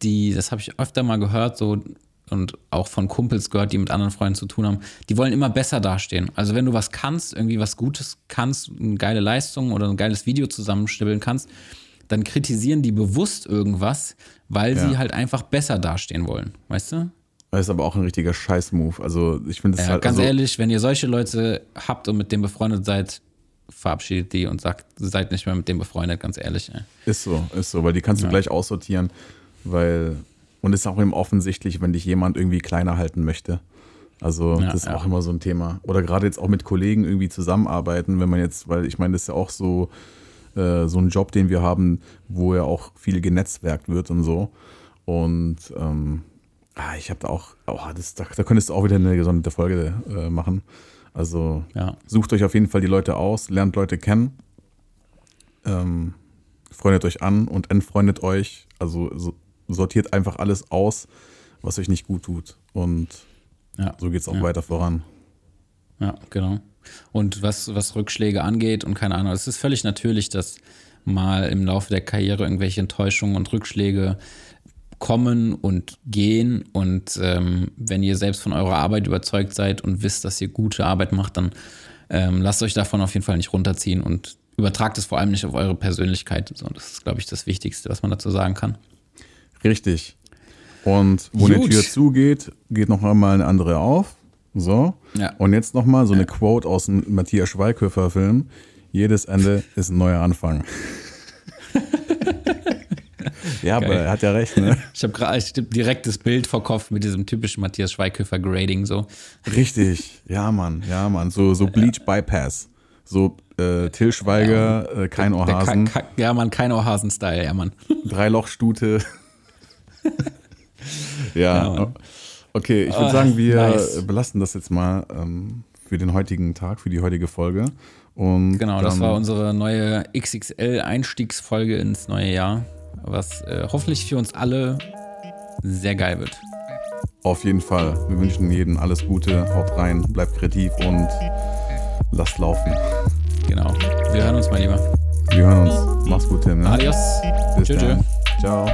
die, das habe ich öfter mal gehört, so und auch von Kumpels gehört, die mit anderen Freunden zu tun haben, die wollen immer besser dastehen. Also wenn du was kannst, irgendwie was Gutes kannst, eine geile Leistung oder ein geiles Video zusammenstibbeln kannst, dann kritisieren die bewusst irgendwas, weil sie Ja. halt einfach besser dastehen wollen. Weißt du? Das ist aber auch ein richtiger Scheiß-Move. Also, ich finde das Ja, halt. ganz also, ehrlich, wenn ihr solche Leute habt und mit denen befreundet seid, verabschiedet die und sagt, seid nicht mehr mit dem befreundet, ganz ehrlich. Ey. Ist so, ist so, weil die kannst du Ja. gleich aussortieren, weil. Und ist auch eben offensichtlich, wenn dich jemand irgendwie kleiner halten möchte. Also, Ja, das ist ja. auch immer so ein Thema. Oder gerade jetzt auch mit Kollegen irgendwie zusammenarbeiten, wenn man jetzt, weil ich meine, das ist ja auch so, äh, so ein Job, den wir haben, wo ja auch viel genetzwerkt wird und so. Und ähm, ah, ich habe da auch, oh, das, da, da könntest du auch wieder eine gesonderte Folge äh, machen. Also Ja. sucht euch auf jeden Fall die Leute aus, lernt Leute kennen, ähm, freundet euch an und entfreundet euch. Also so, sortiert einfach alles aus, was euch nicht gut tut. Und Ja. so geht es auch Ja. weiter voran. Ja, genau. Und was, was Rückschläge angeht und keine Ahnung, es ist völlig natürlich, dass mal im Laufe der Karriere irgendwelche Enttäuschungen und Rückschläge kommen und gehen. Und ähm, wenn ihr selbst von eurer Arbeit überzeugt seid und wisst, dass ihr gute Arbeit macht, dann ähm, lasst euch davon auf jeden Fall nicht runterziehen und übertragt es vor allem nicht auf eure Persönlichkeit. So, das ist, glaube ich, das Wichtigste, was man dazu sagen kann. Richtig. Und wo eine. Tür zugeht, geht noch einmal eine andere auf. So. Ja. Und jetzt noch mal so eine Quote aus dem Matthias Schweighöfer Film. Jedes Ende ist ein neuer Anfang. Ja, aber Geil. er hat ja recht, ne? Ich habe gerade direkt das Bild vor Kopf mit diesem typischen Matthias Schweighöfer Grading so. Richtig. Ja, Mann. Ja, Mann. So, so Bleach Bypass. So äh, Till Schweiger, äh, kein Der Ohrhasen, Ka- Ka- ja, Mann, kein Ohrhasen-Style, ja, Mann. Dreilochstute. ja. Ja, okay, ich würde Ah, sagen, wir nice. belassen das jetzt mal ähm, für den heutigen Tag, für die heutige Folge. Und Genau, das war unsere neue XXL-Einstiegsfolge ins neue Jahr, was äh, hoffentlich für uns alle sehr geil wird. Auf jeden Fall. Wir wünschen jedem alles Gute. Haut rein, bleibt kreativ und lasst laufen. Genau. Wir hören uns mal lieber. Wir hören uns. Mach's gut, Tim. Ne? Adios. Bis Tschö, tschö. Ciao.